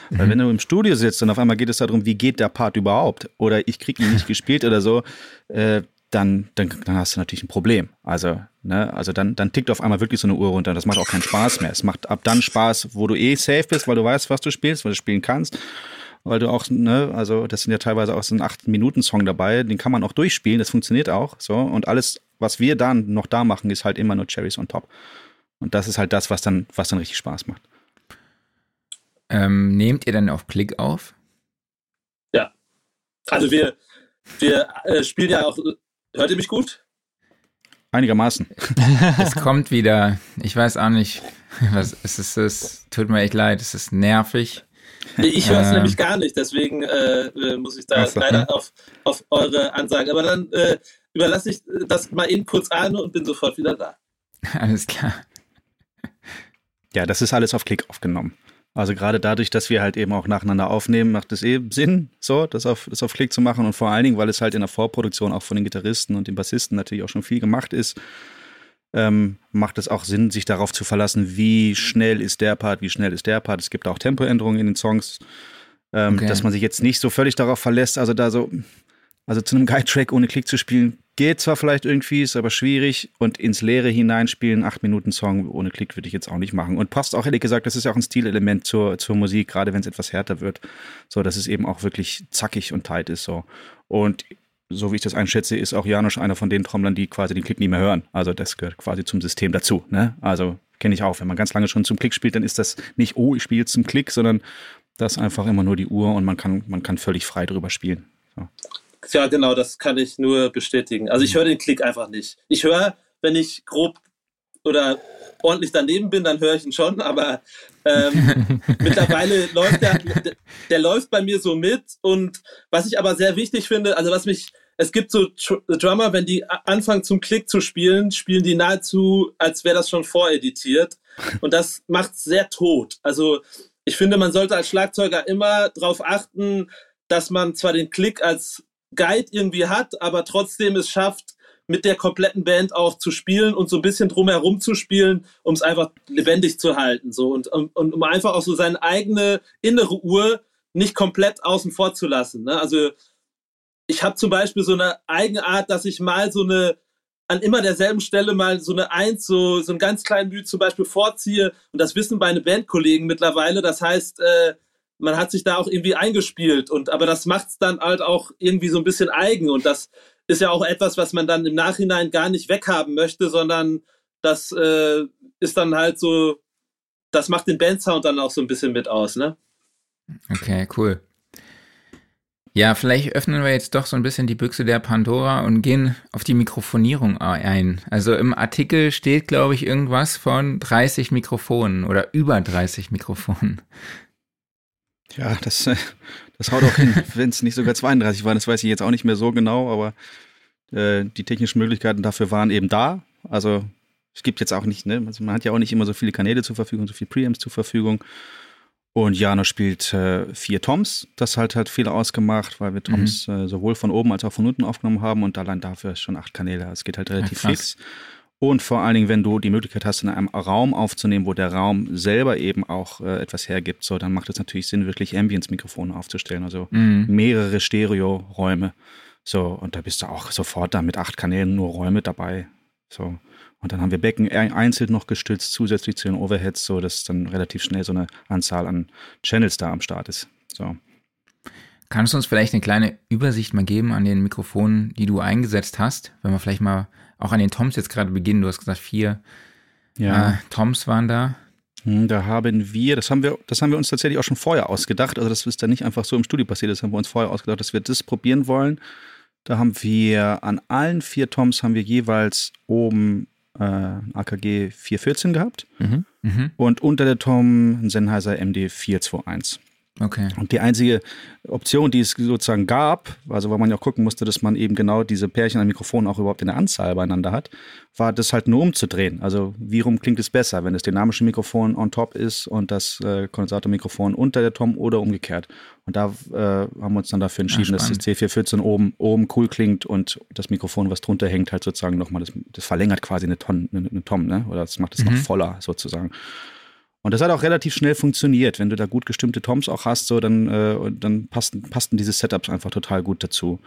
[SPEAKER 4] Mhm. Weil wenn du im Studio sitzt und auf einmal geht es darum, wie geht der Part überhaupt? Oder ich kriege ihn nicht gespielt oder so, äh, dann, dann, dann hast du natürlich ein Problem. Also, ne, also dann, dann tickt auf einmal wirklich so eine Uhr runter. Das macht auch keinen Spaß mehr. Es macht ab dann Spaß, wo du eh safe bist, weil du weißt, was du spielst, weil du spielen kannst. Weil du auch, ne, also das sind ja teilweise auch so ein 8-Minuten-Song dabei, den kann man auch durchspielen, das funktioniert auch. So. Und alles, was wir dann noch da machen, ist halt immer nur Cherries on top. Und das ist halt das, was dann, was dann richtig Spaß macht.
[SPEAKER 2] Ähm, nehmt ihr dann auf Klick auf?
[SPEAKER 5] Ja. Also wir, wir äh, spielen ja auch Hört ihr mich gut?
[SPEAKER 4] Einigermaßen.
[SPEAKER 2] es kommt wieder. Ich weiß auch nicht, was es ist. Es tut mir echt leid. Es ist nervig.
[SPEAKER 5] Ich höre es äh, nämlich gar nicht, deswegen äh, äh muss ich da so, leider ne? auf, auf eure Ansage. Aber dann äh, überlasse ich das mal eben kurz an und bin sofort wieder da.
[SPEAKER 2] Alles klar.
[SPEAKER 4] Ja, das ist alles auf Klick aufgenommen. Also gerade dadurch, dass wir halt eben auch nacheinander aufnehmen, macht es eben Sinn, so das auf, das auf Klick zu machen. Und vor allen Dingen, weil es halt in der Vorproduktion auch von den Gitarristen und den Bassisten natürlich auch schon viel gemacht ist, ähm, macht es auch Sinn, sich darauf zu verlassen, wie schnell ist der Part, wie schnell ist der Part. Es gibt auch Tempoänderungen in den Songs, ähm, okay. dass man sich jetzt nicht so völlig darauf verlässt. Also da so, also zu einem Guide-Track ohne Klick zu spielen, geht zwar vielleicht irgendwie, ist aber schwierig. Und ins Leere hineinspielen, acht Minuten Song ohne Klick würde ich jetzt auch nicht machen. Und passt auch ehrlich gesagt, das ist ja auch ein Stilelement zur, zur Musik, gerade wenn es etwas härter wird. So, dass es eben auch wirklich zackig und tight ist. So. Und so wie ich das einschätze, ist auch Janusz einer von den Trommlern, die quasi den Klick nie mehr hören. Also das gehört quasi zum System dazu. Ne? Also kenne ich auch. Wenn man ganz lange schon zum Klick spielt, dann ist das nicht, oh, ich spiele jetzt zum Klick, sondern das ist einfach immer nur die Uhr und man kann, man kann völlig frei drüber spielen. So.
[SPEAKER 5] Ja, genau, das kann ich nur bestätigen. Also ich höre den Klick einfach nicht. Ich höre, wenn ich grob oder ordentlich daneben bin, dann höre ich ihn schon, aber ähm, mittlerweile läuft der, der, der läuft bei mir so mit und was ich aber sehr wichtig finde, also was mich, es gibt so Drummer, wenn die anfangen zum Klick zu spielen, spielen die nahezu, als wäre das schon voreditiert und das macht sehr tot. Also ich finde, man sollte als Schlagzeuger immer darauf achten, dass man zwar den Klick als Guide irgendwie hat, aber trotzdem es schafft, mit der kompletten Band auch zu spielen und so ein bisschen drumherum zu spielen, um es einfach lebendig zu halten. So und, und, und um einfach auch so seine eigene innere Uhr nicht komplett außen vor zu lassen. Ne? Also ich habe zum Beispiel so eine eigene Art, dass ich mal so eine an immer derselben Stelle mal so eine Eins, so, so einen ganz kleinen Mühe zum Beispiel vorziehe. Und das wissen meine Bandkollegen mittlerweile. Das heißt, äh, man hat sich da auch irgendwie eingespielt. Und aber das macht es dann halt auch irgendwie so ein bisschen eigen. Und das ist ja auch etwas, was man dann im Nachhinein gar nicht weghaben möchte, sondern das äh, ist dann halt so, das macht den Bandsound dann auch so ein bisschen mit aus, ne?
[SPEAKER 2] Okay, cool. Ja, vielleicht öffnen wir jetzt doch so ein bisschen die Büchse der Pandora und gehen auf die Mikrofonierung ein. Also im Artikel steht, glaube ich, irgendwas von 30 Mikrofonen oder über 30 Mikrofonen.
[SPEAKER 4] Ja, das, äh, das haut auch hin, wenn es nicht sogar 32 waren. Das weiß ich jetzt auch nicht mehr so genau, aber äh, die technischen Möglichkeiten dafür waren eben da. Also es gibt jetzt auch nicht, ne, also man hat ja auch nicht immer so viele Kanäle zur Verfügung, so viele Preamps zur Verfügung. Und Jano spielt äh, vier Toms. Das hat halt viel ausgemacht, weil wir. Toms mhm. äh, sowohl von oben als auch von unten aufgenommen haben und allein dafür schon acht Kanäle. Es geht halt relativ ja, fix. Und vor allen Dingen, wenn du die Möglichkeit hast, in einem Raum aufzunehmen, wo der Raum selber eben auch äh, etwas hergibt, so, dann macht es natürlich Sinn, wirklich Ambience-Mikrofone aufzustellen. Also mhm. mehrere Stereo-Räume. So, und da bist du auch sofort da mit acht Kanälen nur Räume dabei. So. Und dann haben wir Becken einzeln noch gestützt, zusätzlich zu den Overheads, so dass dann relativ schnell so eine Anzahl an Channels da am Start ist. So.
[SPEAKER 2] Kannst du uns vielleicht eine kleine Übersicht mal geben an den Mikrofonen, die du eingesetzt hast? Wenn wir vielleicht mal auch an den Toms jetzt gerade beginnen. Du hast gesagt, vier ja. äh, Toms waren da.
[SPEAKER 4] Hm, da haben wir, das haben wir, das haben wir uns tatsächlich auch schon vorher ausgedacht. Also das ist dann nicht einfach so im Studio passiert, das haben wir uns vorher ausgedacht, dass wir das probieren wollen. Da haben wir an allen vier Toms haben wir jeweils oben äh, AKG 414 gehabt mhm. Mhm. und unter der Tom ein Sennheiser MD 421.
[SPEAKER 2] Okay.
[SPEAKER 4] Und die einzige Option, die es sozusagen gab, also weil man ja auch gucken musste, dass man eben genau diese Pärchen an Mikrofonen auch überhaupt in der Anzahl beieinander hat, war das halt nur umzudrehen. Also wie rum klingt es besser, wenn das dynamische Mikrofon on top ist und das äh, Kondensatormikrofon unter der Tom oder umgekehrt. Und da äh, haben wir uns dann dafür entschieden, ja, dass das C414 oben, oben cool klingt und das Mikrofon, was drunter hängt, halt sozusagen nochmal, das, das verlängert quasi eine, Ton, eine, eine Tom, ne? Oder das macht es mhm. noch voller sozusagen. Und das hat auch relativ schnell funktioniert. Wenn du da gut gestimmte Toms auch hast, so, dann, äh, dann passten, passten diese Setups einfach total gut dazu.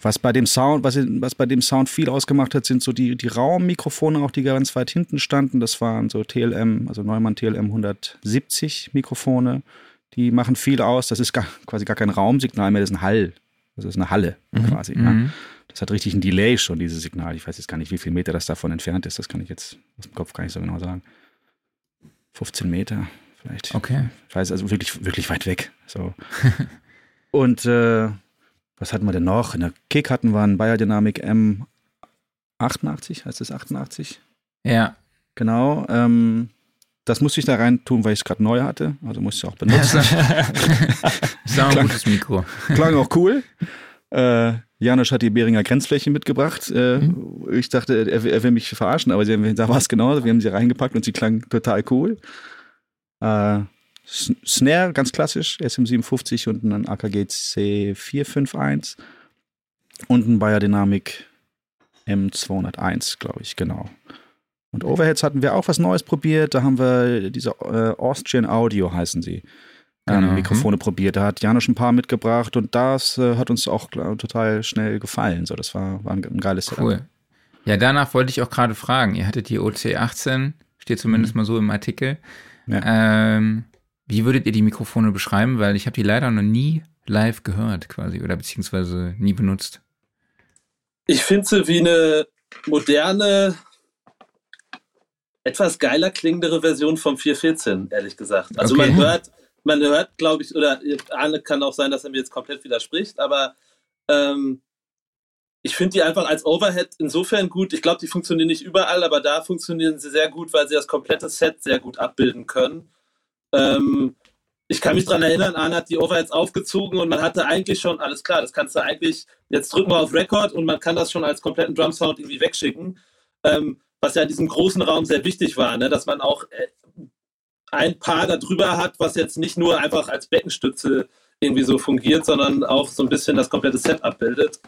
[SPEAKER 4] Was bei dem Sound, was, was bei dem Sound viel ausgemacht hat, sind so die, die Raummikrofone, auch die ganz weit hinten standen. Das waren so TLM, also Neumann TLM 170 Mikrofone. Die machen viel aus. Das ist gar, quasi gar kein Raumsignal mehr, das ist ein Hall. Das ist eine Halle mhm. quasi. Ja. Mhm. Das hat richtig ein Delay schon, dieses Signal. Ich weiß jetzt gar nicht, wie viel Meter das davon entfernt ist. Das kann ich jetzt aus dem Kopf gar nicht so genau sagen. 15 Meter vielleicht.
[SPEAKER 2] Okay.
[SPEAKER 4] Ich weiß, also wirklich, wirklich weit weg. So. Und äh, was hatten wir denn noch? In der Kick hatten wir einen Bayer Dynamic M88, heißt das 88?
[SPEAKER 2] Ja.
[SPEAKER 4] Genau. Ähm, das musste ich da rein tun, weil ich es gerade neu hatte. Also musste ich auch benutzen.
[SPEAKER 2] ist auch ein gutes Mikro.
[SPEAKER 4] Klang auch cool. Äh, Janusz hat die Beringer Grenzfläche mitgebracht. Äh, mhm. Ich dachte, er, er, will mich verarschen, aber sie, da war es genauso. Wir haben sie reingepackt und sie klang total cool. Äh, Snare, ganz klassisch, SM57 und ein AKG C451 und ein Bayer Dynamic M201, glaube ich, genau. Und Overheads hatten wir auch was Neues probiert. Da haben wir diese äh, Austrian Audio heißen sie ähm, genau. Mikrofone hm. probiert. Da hat Janusz ein paar mitgebracht und das äh, hat uns auch klar, total schnell gefallen. So, das war, war ein, ein geiles
[SPEAKER 2] Cool. Setup. Ja, danach wollte ich auch gerade fragen. Ihr hattet die OC18, steht zumindest mhm. mal so im Artikel. Ja. Ähm, wie würdet ihr die Mikrofone beschreiben? Weil ich habe die leider noch nie live gehört, quasi, oder beziehungsweise nie benutzt.
[SPEAKER 5] Ich finde sie wie eine moderne, etwas geiler klingendere Version vom 414, ehrlich gesagt. Also okay. man hört, man hört, glaube ich, oder Arne kann auch sein, dass er mir jetzt komplett widerspricht, aber ähm, ich finde die einfach als Overhead insofern gut. Ich glaube, die funktionieren nicht überall, aber da funktionieren sie sehr gut, weil sie das komplette Set sehr gut abbilden können. Ähm, ich kann mich daran erinnern, Arne hat die Overheads aufgezogen und man hatte eigentlich schon, alles klar, das kannst du eigentlich, jetzt drücken wir auf Record und man kann das schon als kompletten Drum Sound irgendwie wegschicken. Ähm, was ja in diesem großen Raum sehr wichtig war, ne? dass man auch äh, ein Paar darüber hat, was jetzt nicht nur einfach als Beckenstütze irgendwie so fungiert, sondern auch so ein bisschen das komplette Set abbildet.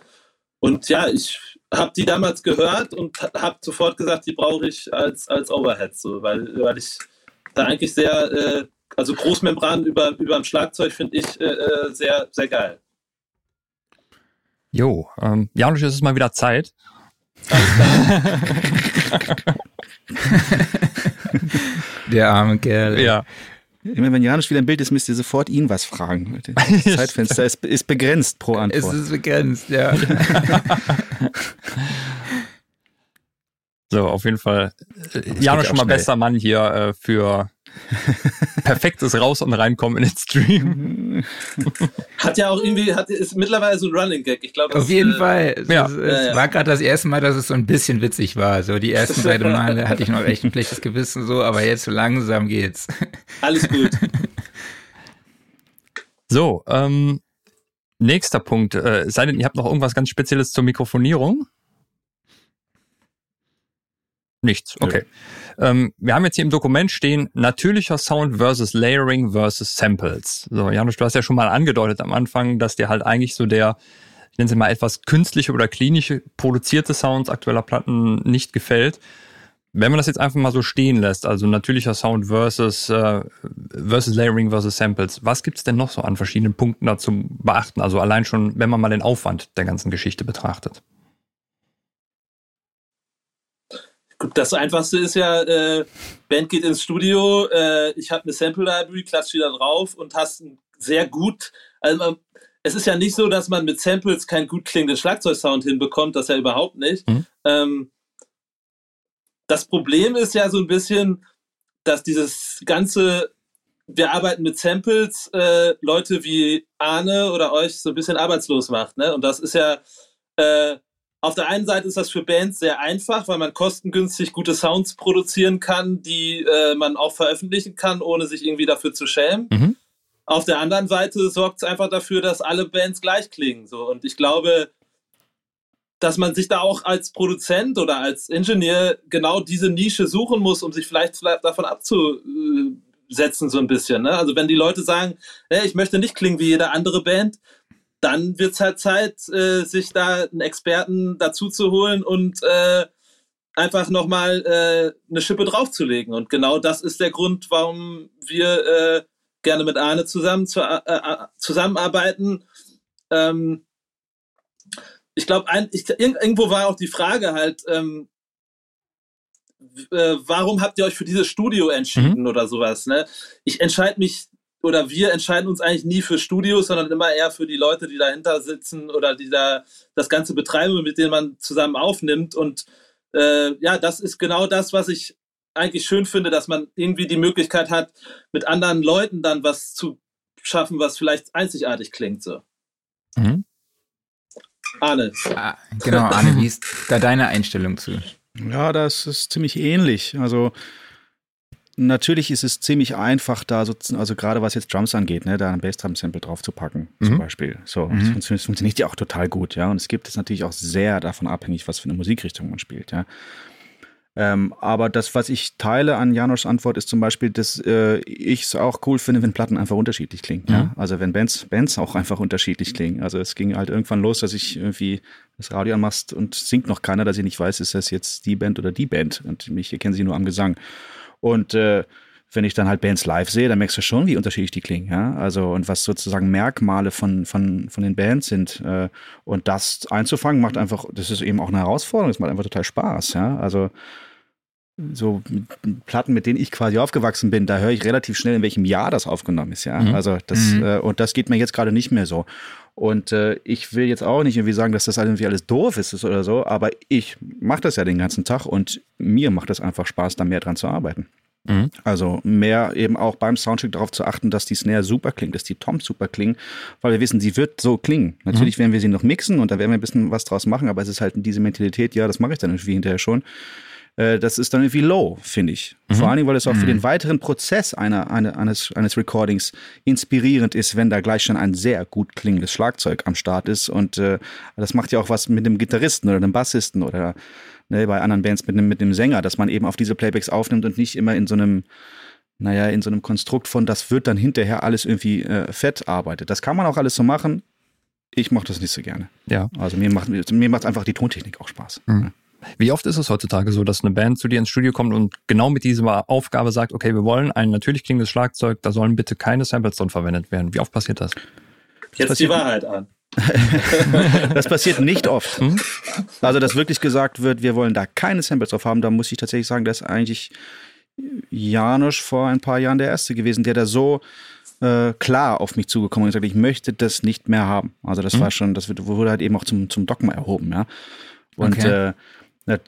[SPEAKER 5] Und ja, ich habe die damals gehört und habe sofort gesagt, die brauche ich als, als Overhead, so, weil, weil ich da eigentlich sehr, äh, also Großmembran über, über dem Schlagzeug finde ich äh, äh, sehr, sehr geil.
[SPEAKER 3] Jo, ähm, Janusz, es ist mal wieder Zeit.
[SPEAKER 2] Der arme Kerl.
[SPEAKER 1] Ja.
[SPEAKER 4] Immer wenn Janusz wieder im Bild ist, müsst ihr sofort ihn was fragen. Das Zeitfenster ist, ist begrenzt pro Antwort.
[SPEAKER 2] Es ist begrenzt, ja.
[SPEAKER 1] So, auf jeden Fall. Äh, Janusz schon mal
[SPEAKER 4] schnell.
[SPEAKER 1] bester Mann hier äh, für perfektes Raus- und Reinkommen in den Stream.
[SPEAKER 5] Hat ja auch irgendwie, hat, ist mittlerweile so ein Running Gag. Ich glaube,
[SPEAKER 2] Auf jeden Fall. Es,
[SPEAKER 1] ja.
[SPEAKER 2] es,
[SPEAKER 5] Ja,
[SPEAKER 2] es
[SPEAKER 5] ja.
[SPEAKER 2] war gerade das erste Mal, dass es so ein bisschen witzig war. So die ersten beiden Male hatte ich noch echt ein schlechtes Gewissen so, aber jetzt so langsam geht's.
[SPEAKER 5] Alles gut.
[SPEAKER 1] So, ähm, nächster Punkt. Äh, es sei denn, ihr habt noch irgendwas ganz Spezielles zur Mikrofonierung? Nichts, okay. Ähm, wir haben jetzt hier im Dokument stehen, natürlicher Sound versus Layering versus Samples. So, Janusz, du hast ja schon mal angedeutet am Anfang, dass dir halt eigentlich so der, ich nenne es mal etwas künstliche oder klinische produzierte Sounds aktueller Platten nicht gefällt. Wenn man das jetzt einfach mal so stehen lässt, also natürlicher Sound versus, äh, versus Layering versus Samples, was gibt's denn noch so an verschiedenen Punkten da zu beachten? Also allein schon, wenn man mal den Aufwand der ganzen Geschichte betrachtet.
[SPEAKER 5] Gut, das Einfachste ist ja, äh, Band geht ins Studio, äh, ich habe eine Sample Library, klatsch die da drauf und hast ein sehr gut, also man, es ist ja nicht so, dass man mit Samples keinen gut klingenden Schlagzeugsound hinbekommt, das ja überhaupt nicht.
[SPEAKER 1] Mhm.
[SPEAKER 5] Ähm, das Problem ist ja so ein bisschen, dass dieses ganze, wir arbeiten mit Samples, äh, Leute wie Arne oder euch so ein bisschen arbeitslos macht. Ne? Und das ist ja, äh, auf der einen Seite ist das für Bands sehr einfach, weil man kostengünstig gute Sounds produzieren kann, die äh, man auch veröffentlichen kann, ohne sich irgendwie dafür zu schämen.
[SPEAKER 1] Mhm.
[SPEAKER 5] Auf der anderen Seite sorgt es einfach dafür, dass alle Bands gleich klingen. So. Und ich glaube, dass man sich da auch als Produzent oder als Ingenieur genau diese Nische suchen muss, um sich vielleicht, vielleicht davon abzusetzen, so ein bisschen. Ne? Also wenn die Leute sagen, hey, ich möchte nicht klingen wie jede andere Band, dann wird es halt Zeit, äh, sich da einen Experten dazu zu holen und äh, einfach nochmal äh, eine Schippe draufzulegen. Und genau das ist der Grund, warum wir äh, gerne mit Arne zusammen zu, äh, äh, zusammenarbeiten. Ähm, ich glaube, irgendwo war auch die Frage halt, ähm, äh, warum habt ihr euch für dieses Studio entschieden
[SPEAKER 1] Mhm.
[SPEAKER 5] oder sowas? Ne? Ich entscheide mich oder wir entscheiden uns eigentlich nie für Studios, sondern immer eher für die Leute, die dahinter sitzen oder die da das Ganze betreiben, mit denen man zusammen aufnimmt. Und äh, ja, das ist genau das, was ich eigentlich schön finde, dass man irgendwie die Möglichkeit hat, mit anderen Leuten dann was zu schaffen, was vielleicht einzigartig klingt. So.
[SPEAKER 1] Mhm.
[SPEAKER 5] Arne.
[SPEAKER 2] Ah, genau, Arne, wie ist da deine Einstellung zu?
[SPEAKER 4] Ja, das ist ziemlich ähnlich. Also natürlich ist es ziemlich einfach, da so, also gerade was jetzt Drums angeht, ne, da ein Bassdrum-Sample drauf zu packen,
[SPEAKER 1] Mhm.
[SPEAKER 4] zum Beispiel. So,
[SPEAKER 2] Mhm.
[SPEAKER 4] das funktioniert, funktioniert ja auch total gut, ja. Und es gibt es natürlich auch sehr davon abhängig, was für eine Musikrichtung man spielt, ja. Ähm, aber das, was ich teile an Janos Antwort, ist zum Beispiel, dass äh, ich es auch cool finde, wenn Platten einfach unterschiedlich klingen. Ja?
[SPEAKER 1] Mhm.
[SPEAKER 4] Also wenn Bands, Bands auch einfach unterschiedlich klingen. Also es ging halt irgendwann los, dass ich irgendwie das Radio anmachst und singt noch keiner, dass ich nicht weiß, ist das jetzt die Band oder die Band. Und mich kennen sie nur am Gesang. Und äh, wenn ich dann halt Bands live sehe, dann merkst du schon, wie unterschiedlich die klingen, ja. Also und was sozusagen Merkmale von, von, von den Bands sind. Äh, und das einzufangen, macht einfach, das ist eben auch eine Herausforderung, das macht einfach total Spaß, ja. Also so Platten, mit denen ich quasi aufgewachsen bin, da höre ich relativ schnell, in welchem Jahr das aufgenommen ist, ja.
[SPEAKER 1] Mhm.
[SPEAKER 4] Also das,
[SPEAKER 2] Mhm.
[SPEAKER 4] äh, und das geht mir jetzt gerade nicht mehr so. Und äh, ich will jetzt auch nicht irgendwie sagen, dass das irgendwie alles doof ist oder so, aber ich mache das ja den ganzen Tag und mir macht es einfach Spaß, da mehr dran zu arbeiten.
[SPEAKER 1] Mhm.
[SPEAKER 4] Also mehr eben auch beim Soundcheck darauf zu achten, dass die Snare super klingt, dass die Toms super klingen, weil wir wissen, sie wird so klingen. Natürlich werden wir sie noch mixen und da werden wir ein bisschen was draus machen, aber es ist halt diese Mentalität, ja, das mache ich dann irgendwie hinterher schon. Äh, Das ist dann irgendwie low, finde ich. Vor allen Dingen, weil es auch für den weiteren Prozess einer, eine, eines, eines Recordings inspirierend ist, wenn da gleich schon ein sehr gut klingendes Schlagzeug am Start ist. Und äh, das macht ja auch was mit dem Gitarristen oder dem Bassisten oder ne, bei anderen Bands mit einem, mit einem Sänger, dass man eben auf diese Playbacks aufnimmt und nicht immer in so einem, naja, in so einem Konstrukt von, das wird dann hinterher alles irgendwie äh, fett arbeitet. Das kann man auch alles so machen. Ich mache das nicht so gerne.
[SPEAKER 1] Ja.
[SPEAKER 4] Also mir macht, mir macht einfach die Tontechnik auch Spaß.
[SPEAKER 1] Mhm. Wie oft ist es heutzutage so, dass eine Band zu dir ins Studio kommt und genau mit dieser Aufgabe sagt, okay, wir wollen ein natürlich klingendes Schlagzeug, da sollen bitte keine Samples drin verwendet werden. Wie oft passiert das?
[SPEAKER 5] Jetzt die Wahrheit an.
[SPEAKER 4] das passiert nicht oft. Hm? Also, dass wirklich gesagt wird, wir wollen da keine Samples drauf haben, da muss ich tatsächlich sagen, dass eigentlich Janusz vor ein paar Jahren der Erste gewesen, der da so äh, klar auf mich zugekommen und gesagt, ich möchte das nicht mehr haben. Also das mhm. war schon, das wurde halt eben auch zum, zum Dogma erhoben, ja. Und okay. äh,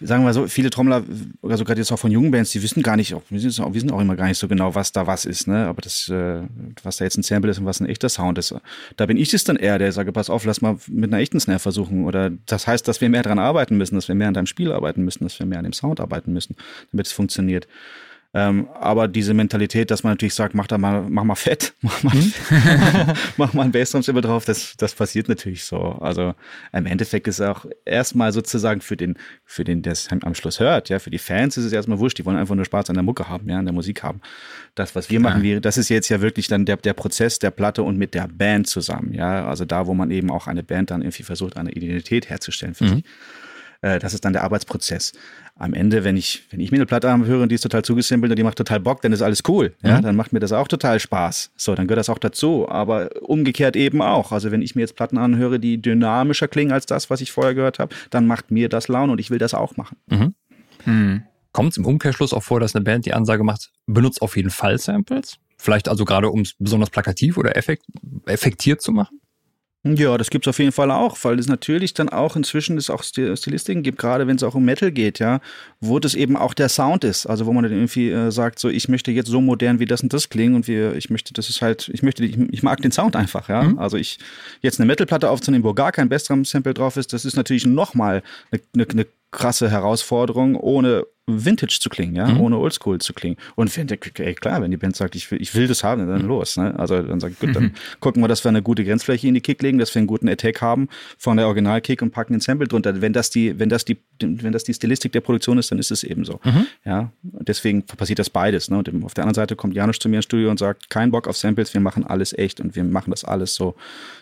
[SPEAKER 4] sagen wir so, viele Trommler, also gerade jetzt auch von jungen Bands, die wissen gar nicht, wir wissen auch, immer gar nicht so genau, was da was ist, ne? Aber das, äh, was da jetzt ein Sample ist und was ein echter Sound ist. Da bin ich es dann eher, der sage, pass auf, lass mal mit einer echten Snare versuchen. Oder das heißt, dass wir mehr dran arbeiten müssen, dass wir mehr an deinem Spiel arbeiten müssen, dass wir mehr an dem Sound arbeiten müssen, damit es funktioniert. Ähm, aber diese Mentalität, dass man natürlich sagt, mach da mal, mach mal fett, mach mal, hm? mach mal ein Bassdrum drauf, das, das passiert natürlich so. Also im Endeffekt ist auch erstmal sozusagen für den, für den, der es am Schluss hört, ja, für die Fans ist es erstmal wurscht, die wollen einfach nur Spaß an der Mucke haben, ja, an der Musik haben. Das, was wir machen, wir, das ist jetzt ja wirklich dann der, der Prozess der Platte und mit der Band zusammen, ja. Also da, wo man eben auch eine Band dann irgendwie versucht, eine Identität herzustellen für mhm. sich. Äh, das ist dann der Arbeitsprozess. Am Ende, wenn ich, wenn ich mir eine Platte höre und die ist total zugesimpelt und die macht total Bock, dann ist alles cool. Ja, mhm. dann macht mir das auch total Spaß. So, dann gehört das auch dazu. Aber umgekehrt eben auch. Also wenn ich mir jetzt Platten anhöre, die dynamischer klingen als das, was ich vorher gehört habe, dann macht mir das Laune und ich will das auch machen.
[SPEAKER 3] Mhm. Mhm. Kommt es im Umkehrschluss auch vor, dass eine Band die Ansage macht, benutzt auf jeden Fall Samples? Vielleicht also gerade, um es besonders plakativ oder effekt, effektiert zu machen?
[SPEAKER 4] Ja, das gibt's auf jeden Fall auch, weil es natürlich dann auch inzwischen es auch Stilistiken gibt, gerade wenn es auch um Metal geht, ja, wo das eben auch der Sound ist, also wo man dann irgendwie äh, sagt, so ich möchte jetzt so modern wie das und das klingen und wir, ich möchte, das ist halt, ich möchte, ich, ich mag den Sound einfach, ja, mhm. also ich jetzt eine Metalplatte aufzunehmen, wo gar kein Bassdrum-Sample drauf ist, das ist natürlich nochmal eine, eine, eine krasse Herausforderung, ohne Vintage zu klingen, ja, mhm. ohne Oldschool zu klingen. Und wenn, ey, klar, wenn die Band sagt, ich will, ich will das haben, dann mhm. los, ne? Also dann sagt, gut, dann mhm. gucken wir, dass wir eine gute Grenzfläche in die Kick legen, dass wir einen guten Attack haben von der Original-Kick und packen den Sample drunter. Wenn das die, wenn das die, wenn das die Stilistik der Produktion ist, dann ist es eben so. Mhm. Ja, deswegen passiert das beides. Ne? Und auf der anderen Seite kommt Janusz zu mir ins Studio und sagt, kein Bock auf Samples, wir machen alles echt und wir machen das alles so,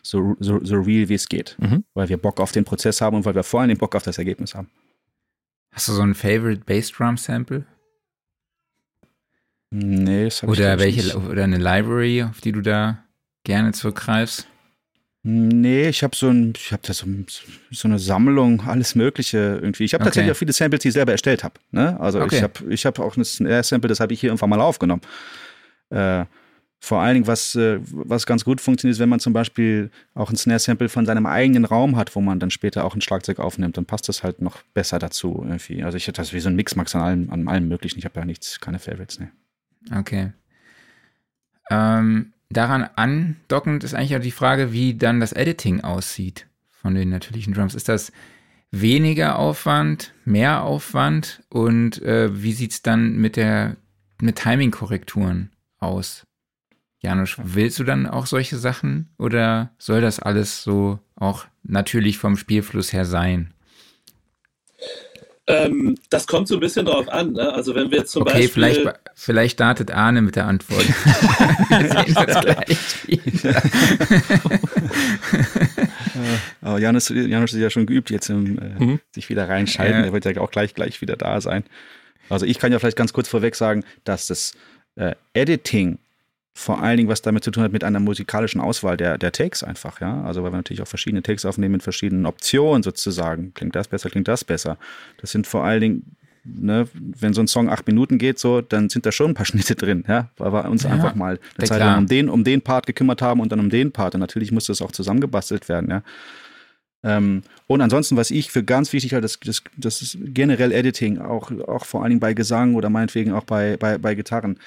[SPEAKER 4] so, so, so real, wie es geht. Mhm. Weil wir Bock auf den Prozess haben und weil wir vor allem Bock auf das Ergebnis haben.
[SPEAKER 2] Hast du so ein Favorite Bass Drum Sample?
[SPEAKER 4] Nee, das
[SPEAKER 2] Oder welche nicht. oder eine Library, auf die du da gerne zurückgreifst?
[SPEAKER 4] Nee, ich habe so ein, ich habe da so, so, eine Sammlung, alles Mögliche irgendwie. Ich habe okay. tatsächlich auch viele Samples, die ich selber erstellt habe. Ne? Also okay. ich habe ich hab auch ein Sample, das habe ich hier irgendwann mal aufgenommen. Äh, vor allen Dingen, was, äh, was ganz gut funktioniert, ist, wenn man zum Beispiel auch ein Snare-Sample von seinem eigenen Raum hat, wo man dann später auch ein Schlagzeug aufnimmt, dann passt das halt noch besser dazu irgendwie. Also ich hätte das wie so ein Mixmax an allem, an allem möglichen. Ich habe ja nichts, keine Favorites, ne.
[SPEAKER 2] Okay. Ähm, daran andockend ist eigentlich auch die Frage, wie dann das Editing aussieht von den natürlichen Drums. Ist das weniger Aufwand, mehr Aufwand und äh, wie sieht es dann mit der mit Timing-Korrekturen aus? Janusz, willst du dann auch solche Sachen oder soll das alles so auch natürlich vom Spielfluss her sein?
[SPEAKER 5] Ähm, das kommt so ein bisschen drauf an. Ne? Also wenn wir jetzt zum
[SPEAKER 2] okay,
[SPEAKER 5] Beispiel...
[SPEAKER 2] Vielleicht, vielleicht startet Arne mit der Antwort. wir sehen das gleich wieder.
[SPEAKER 4] Aber Janusz, Janusz ist ja schon geübt, jetzt im, äh, mhm. sich wieder reinschalten. Ja. Er wird ja auch gleich, gleich wieder da sein. Also ich kann ja vielleicht ganz kurz vorweg sagen, dass das äh, Editing vor allen Dingen, was damit zu tun hat, mit einer musikalischen Auswahl der, der Takes einfach, ja. Also weil wir natürlich auch verschiedene Takes aufnehmen mit verschiedenen Optionen sozusagen. Klingt das besser, klingt das besser. Das sind vor allen Dingen, ne, wenn so ein Song acht Minuten geht, so, dann sind da schon ein paar Schnitte drin, ja. Weil wir uns ja, einfach mal eine Zeit lang um den, um den Part gekümmert haben und dann um den Part. Und natürlich muss das auch zusammengebastelt werden, ja. Ähm, und ansonsten, was ich für ganz wichtig halte, das, das, das ist generell Editing, auch, auch vor allen Dingen bei Gesang oder meinetwegen auch bei, bei, bei Gitarren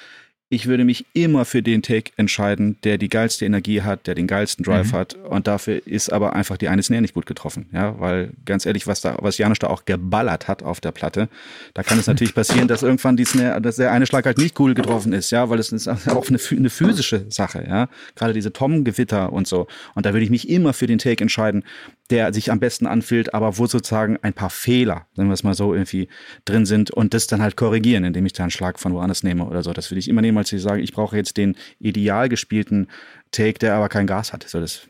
[SPEAKER 4] ich würde mich immer für den Take entscheiden, der die geilste Energie hat, der den geilsten Drive mhm. hat. Und dafür ist aber einfach die eine Snare nicht gut getroffen. Ja, weil ganz ehrlich, was da, was Janusz da auch geballert hat auf der Platte, da kann es natürlich passieren, dass irgendwann die Snare, dass der eine Schlag halt nicht cool getroffen ist. Ja, weil es ist auch eine, eine physische Sache. Ja, gerade diese Tom-Gewitter und so. Und da würde ich mich immer für den Take entscheiden, der sich am besten anfühlt, aber wo sozusagen ein paar Fehler, sagen wir es mal so, irgendwie drin sind und das dann halt korrigieren, indem ich da einen Schlag von woanders nehme oder so. Das würde ich immer nehmen, als ich sage, ich brauche jetzt den ideal gespielten Take, der aber kein Gas hat. So, das,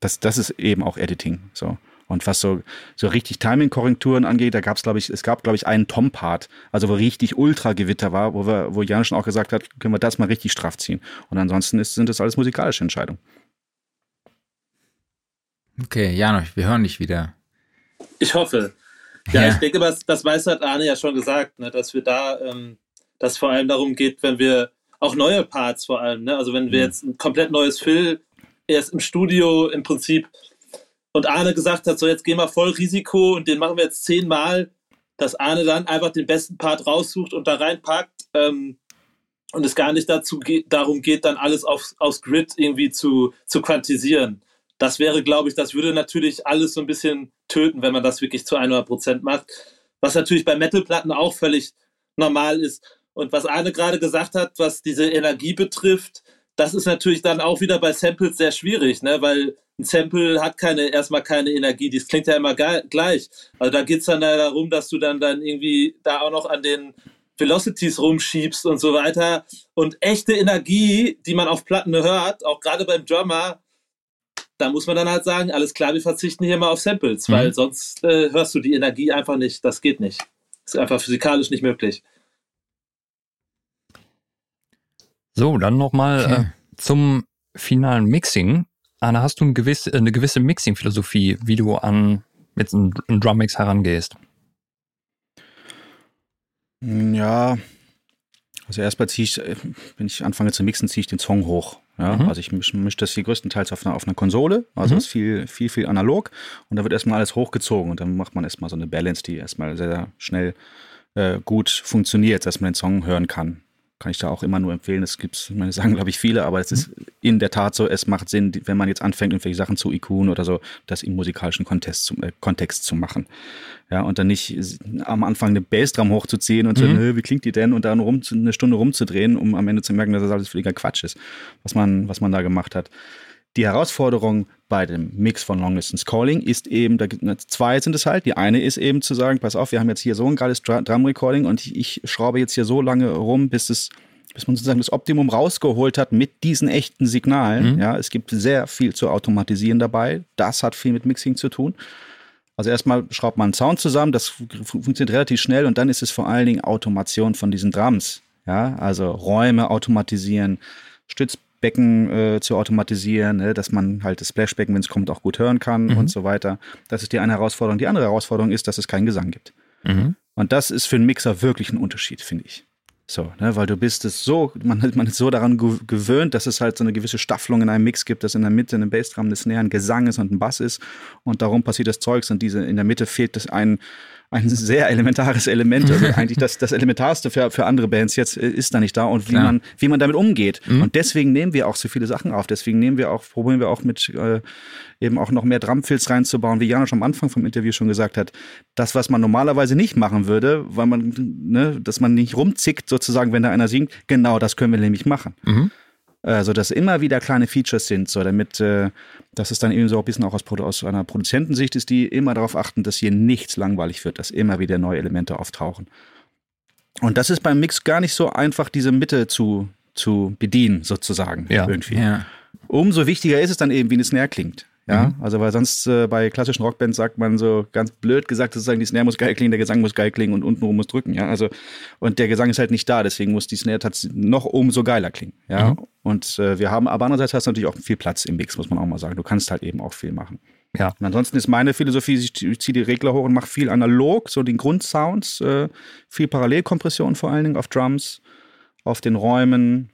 [SPEAKER 4] das, das ist eben auch Editing. So. Und was so, so richtig Timing-Korrekturen angeht, da gab es, glaube ich, es gab, glaube ich, einen Tom-Part, also wo richtig Ultra-Gewitter war, wo wir, wo Jan schon auch gesagt hat, können wir das mal richtig straff ziehen. Und ansonsten ist, sind das alles musikalische Entscheidungen.
[SPEAKER 2] Okay, Janosch, wir hören dich wieder.
[SPEAKER 5] Ich hoffe. Ja, ja. ich denke, das, das weiß hat Arne ja schon gesagt, ne, dass wir da, ähm, dass vor allem darum geht, wenn wir auch neue Parts vor allem, ne, also wenn wir mhm. jetzt ein komplett neues Fill erst im Studio im Prinzip und Arne gesagt hat, so jetzt gehen wir voll Risiko und den machen wir jetzt zehnmal, dass Arne dann einfach den besten Part raussucht und da reinpackt ähm, und es gar nicht dazu geht, darum geht, dann alles auf, aufs Grid irgendwie zu, zu quantisieren. Das wäre, glaube ich, das würde natürlich alles so ein bisschen töten, wenn man das wirklich zu 100 Prozent macht. Was natürlich bei Metalplatten auch völlig normal ist. Und was Arne gerade gesagt hat, was diese Energie betrifft, das ist natürlich dann auch wieder bei Samples sehr schwierig, ne? weil ein Sample hat keine, erstmal keine Energie, das klingt ja immer gleich. Also da geht es dann darum, dass du dann, dann irgendwie da auch noch an den Velocities rumschiebst und so weiter. Und echte Energie, die man auf Platten hört, auch gerade beim Drummer, da muss man dann halt sagen, alles klar, wir verzichten hier mal auf Samples, mhm. weil sonst äh, hörst du die Energie einfach nicht. Das geht nicht. Ist einfach physikalisch nicht möglich.
[SPEAKER 3] So, dann nochmal okay. äh, zum finalen Mixing. Anna, hast du ein gewiss, äh, eine gewisse Mixing-Philosophie, wie du an jetzt einen, Drummix herangehst?
[SPEAKER 4] Ja, also erstmal ziehe ich, äh, wenn ich anfange zu mixen, ziehe ich den Song hoch. Ja, mhm. Also ich mische misch das hier größtenteils auf einer, auf einer Konsole, also mhm. ist viel, viel, viel analog und da wird erstmal alles hochgezogen und dann macht man erstmal so eine Balance, die erstmal sehr, sehr schnell äh, gut funktioniert, dass man den Song hören kann kann ich da auch immer nur empfehlen. Es gibt, meine, sagen glaube ich viele, aber es ist in der Tat so, es macht Sinn, wenn man jetzt anfängt, irgendwelche Sachen zu IQen oder so, das im musikalischen Kontext zu, äh, Kontext zu machen. Ja, und dann nicht am Anfang eine Bassdrum hochzuziehen und mhm. so, wie klingt die denn? Und dann rum, eine Stunde rumzudrehen, um am Ende zu merken, dass das alles völliger Quatsch ist, was man, was man da gemacht hat. Die Herausforderung bei dem Mix von Long Distance Calling ist eben, da gibt es zwei sind es halt. Die eine ist eben zu sagen, pass auf, wir haben jetzt hier so ein geiles Drum Recording und ich, ich schraube jetzt hier so lange rum, bis es bis man sozusagen das Optimum rausgeholt hat mit diesen echten Signalen. Mhm. Ja, es gibt sehr viel zu automatisieren dabei. Das hat viel mit Mixing zu tun. Also erstmal schraubt man einen Sound zusammen, das funktioniert relativ schnell und dann ist es vor allen Dingen Automation von diesen Drums. Ja, also Räume automatisieren, Stütz Becken äh, zu automatisieren, ne, dass man halt das Splashbecken, wenn es kommt, auch gut hören kann mhm. und so weiter. Das ist die eine Herausforderung. Die andere Herausforderung ist, dass es keinen Gesang gibt. Mhm. Und das ist für einen Mixer wirklich ein Unterschied, finde ich. So, ne, weil du bist es so, man, man ist so daran gewöhnt, dass es halt so eine gewisse Staffelung in einem Mix gibt, dass in der Mitte ein Bassdrum, eine Snare, ein Gesang ist und ein Bass ist und darum passiert das Zeugs und diese, in der Mitte fehlt das ein, ein sehr elementares Element. Also eigentlich das, das Elementarste für, für andere Bands jetzt äh, ist da nicht da und wie man, wie man damit umgeht. Mhm. Und deswegen nehmen wir auch so viele Sachen auf. Deswegen nehmen wir auch, probieren wir auch mit äh, eben auch noch mehr Drumfills reinzubauen, wie Janosch am Anfang vom Interview schon gesagt hat. Das, was man normalerweise nicht machen würde, weil man, ne, dass man nicht rumzickt sozusagen, wenn da einer singt, genau das können wir nämlich machen. Mhm. Also, dass immer wieder kleine Features sind, so damit, äh, dass es dann eben so ein bisschen auch aus, aus einer Produzentensicht ist, die immer darauf achten, dass hier nichts langweilig wird, dass immer wieder neue Elemente auftauchen. Und das ist beim Mix gar nicht so einfach, diese Mitte zu, zu bedienen, sozusagen.
[SPEAKER 3] Ja. Irgendwie. Ja.
[SPEAKER 4] Umso wichtiger ist es dann eben, wie eine Snare klingt. Ja, mhm. also weil sonst äh, bei klassischen Rockbands sagt man so ganz blöd gesagt, sozusagen die Snare muss geil klingen, der Gesang muss geil klingen und untenrum muss drücken, ja. Also und der Gesang ist halt nicht da, deswegen muss die Snare tatsächlich noch umso geiler klingen, ja. Mhm. Und äh, wir haben, aber andererseits hast du natürlich auch viel Platz im Mix, muss man auch mal sagen. Du kannst halt eben auch viel machen. Ja. Und ansonsten ist meine Philosophie, ich ziehe die Regler hoch und mache viel analog, so den Grundsounds, äh, viel Parallelkompression vor allen Dingen auf Drums, auf den Räumen,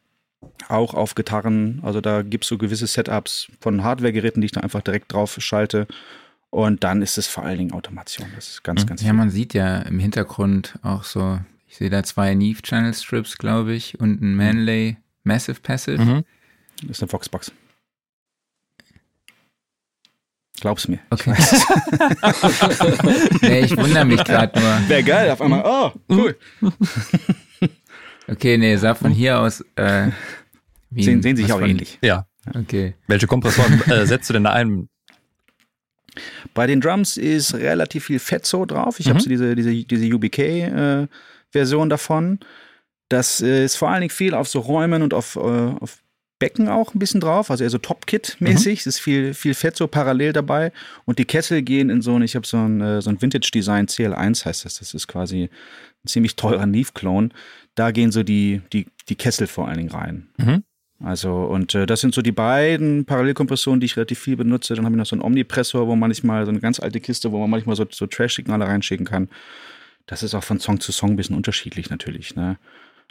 [SPEAKER 4] auch auf Gitarren. Also da gibt es so gewisse Setups von Hardware-Geräten, die ich da einfach direkt drauf schalte. Und dann ist es vor allen Dingen Automation. Das ist ganz, ganz
[SPEAKER 2] Ja, viel. man sieht ja im Hintergrund auch so, ich sehe da zwei Neve Channel Strips, glaube ich, und ein Manley Massive Passive. Mhm.
[SPEAKER 4] Das ist eine Voxbox. Glaub's mir.
[SPEAKER 2] Okay. Ich nee, ich wundere mich gerade nur.
[SPEAKER 4] Wäre geil, auf einmal, oh, cool.
[SPEAKER 2] Okay, nee, sah von hier aus. Äh,
[SPEAKER 4] sehen, sehen sich auch von, ähnlich.
[SPEAKER 3] Ja.
[SPEAKER 2] Okay.
[SPEAKER 3] Welche Kompressoren äh, setzt du denn da ein?
[SPEAKER 4] Bei den Drums ist relativ viel Fetzo drauf. Ich mhm. habe so diese, diese, diese UBK-Version äh, davon. Das äh, ist vor allen Dingen viel auf so Räumen und auf, äh, auf Becken auch ein bisschen drauf, also eher so Top-Kit-mäßig. Mhm. Es ist viel, viel Fett parallel dabei. Und die Kessel gehen in so ein, ich habe so ein, äh, so ein Vintage-Design, CL1 heißt das. Das ist quasi ein ziemlich teurer Neve-Clone da gehen so die, die, die Kessel vor allen Dingen rein. Mhm. Also, und äh, das sind so die beiden Parallelkompressionen, die ich relativ viel benutze. Dann habe ich noch so einen Omnipressor, wo manchmal so eine ganz alte Kiste, wo man manchmal so, so Trash-Signale reinschicken kann. Das ist auch von Song zu Song ein bisschen unterschiedlich natürlich. Ne?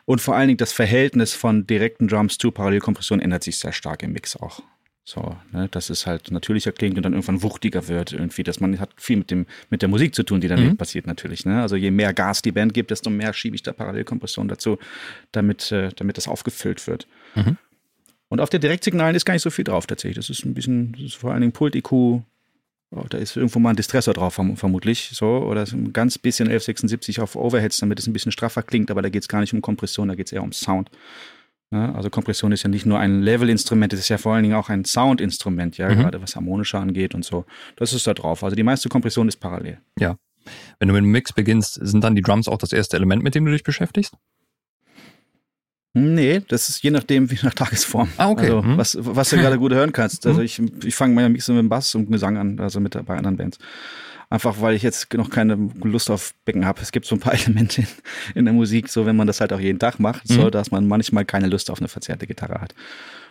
[SPEAKER 4] Und vor allen Dingen das Verhältnis von direkten Drums zu Parallelkompression ändert sich sehr stark im Mix auch. So, ne, dass es halt natürlicher klingt und dann irgendwann wuchtiger wird irgendwie. Dass man hat viel mit dem mit der Musik zu tun, die dann mhm. passiert natürlich. Ne? Also je mehr Gas die Band gibt, desto mehr schiebe ich da Parallelkompression dazu, damit äh, damit das aufgefüllt wird. Mhm. Und auf der Direktsignalen ist gar nicht so viel drauf tatsächlich. Das ist ein bisschen, das ist vor allen Dingen Pult-IQ. Oh, da ist irgendwo mal ein Distressor drauf, vermutlich. So, oder ein ganz bisschen 1176 auf Overheads, damit es ein bisschen straffer klingt, aber da geht es gar nicht um Kompression, da geht es eher um Sound. Ja, also Kompression ist ja nicht nur ein Level-Instrument, es ist ja vor allen Dingen auch ein Sound-Instrument, ja, mhm. gerade was harmonischer angeht und so. Das ist da drauf. Also die meiste Kompression ist parallel.
[SPEAKER 3] Ja. Wenn du mit dem Mix beginnst, sind dann die Drums auch das erste Element, mit dem du dich beschäftigst?
[SPEAKER 4] Nee, das ist je nachdem, wie nach Tagesform. Ah, okay. Also, mhm. was, was du gerade gut hören kannst. Also, mhm. ich, ich fange mal Mix mit dem Bass und Gesang an, also mit bei anderen Bands. Einfach weil ich jetzt noch keine Lust auf Becken habe. Es gibt so ein paar Elemente in, in, der Musik, so wenn man das halt auch jeden Tag macht, mhm. so dass man manchmal keine Lust auf eine verzerrte Gitarre hat.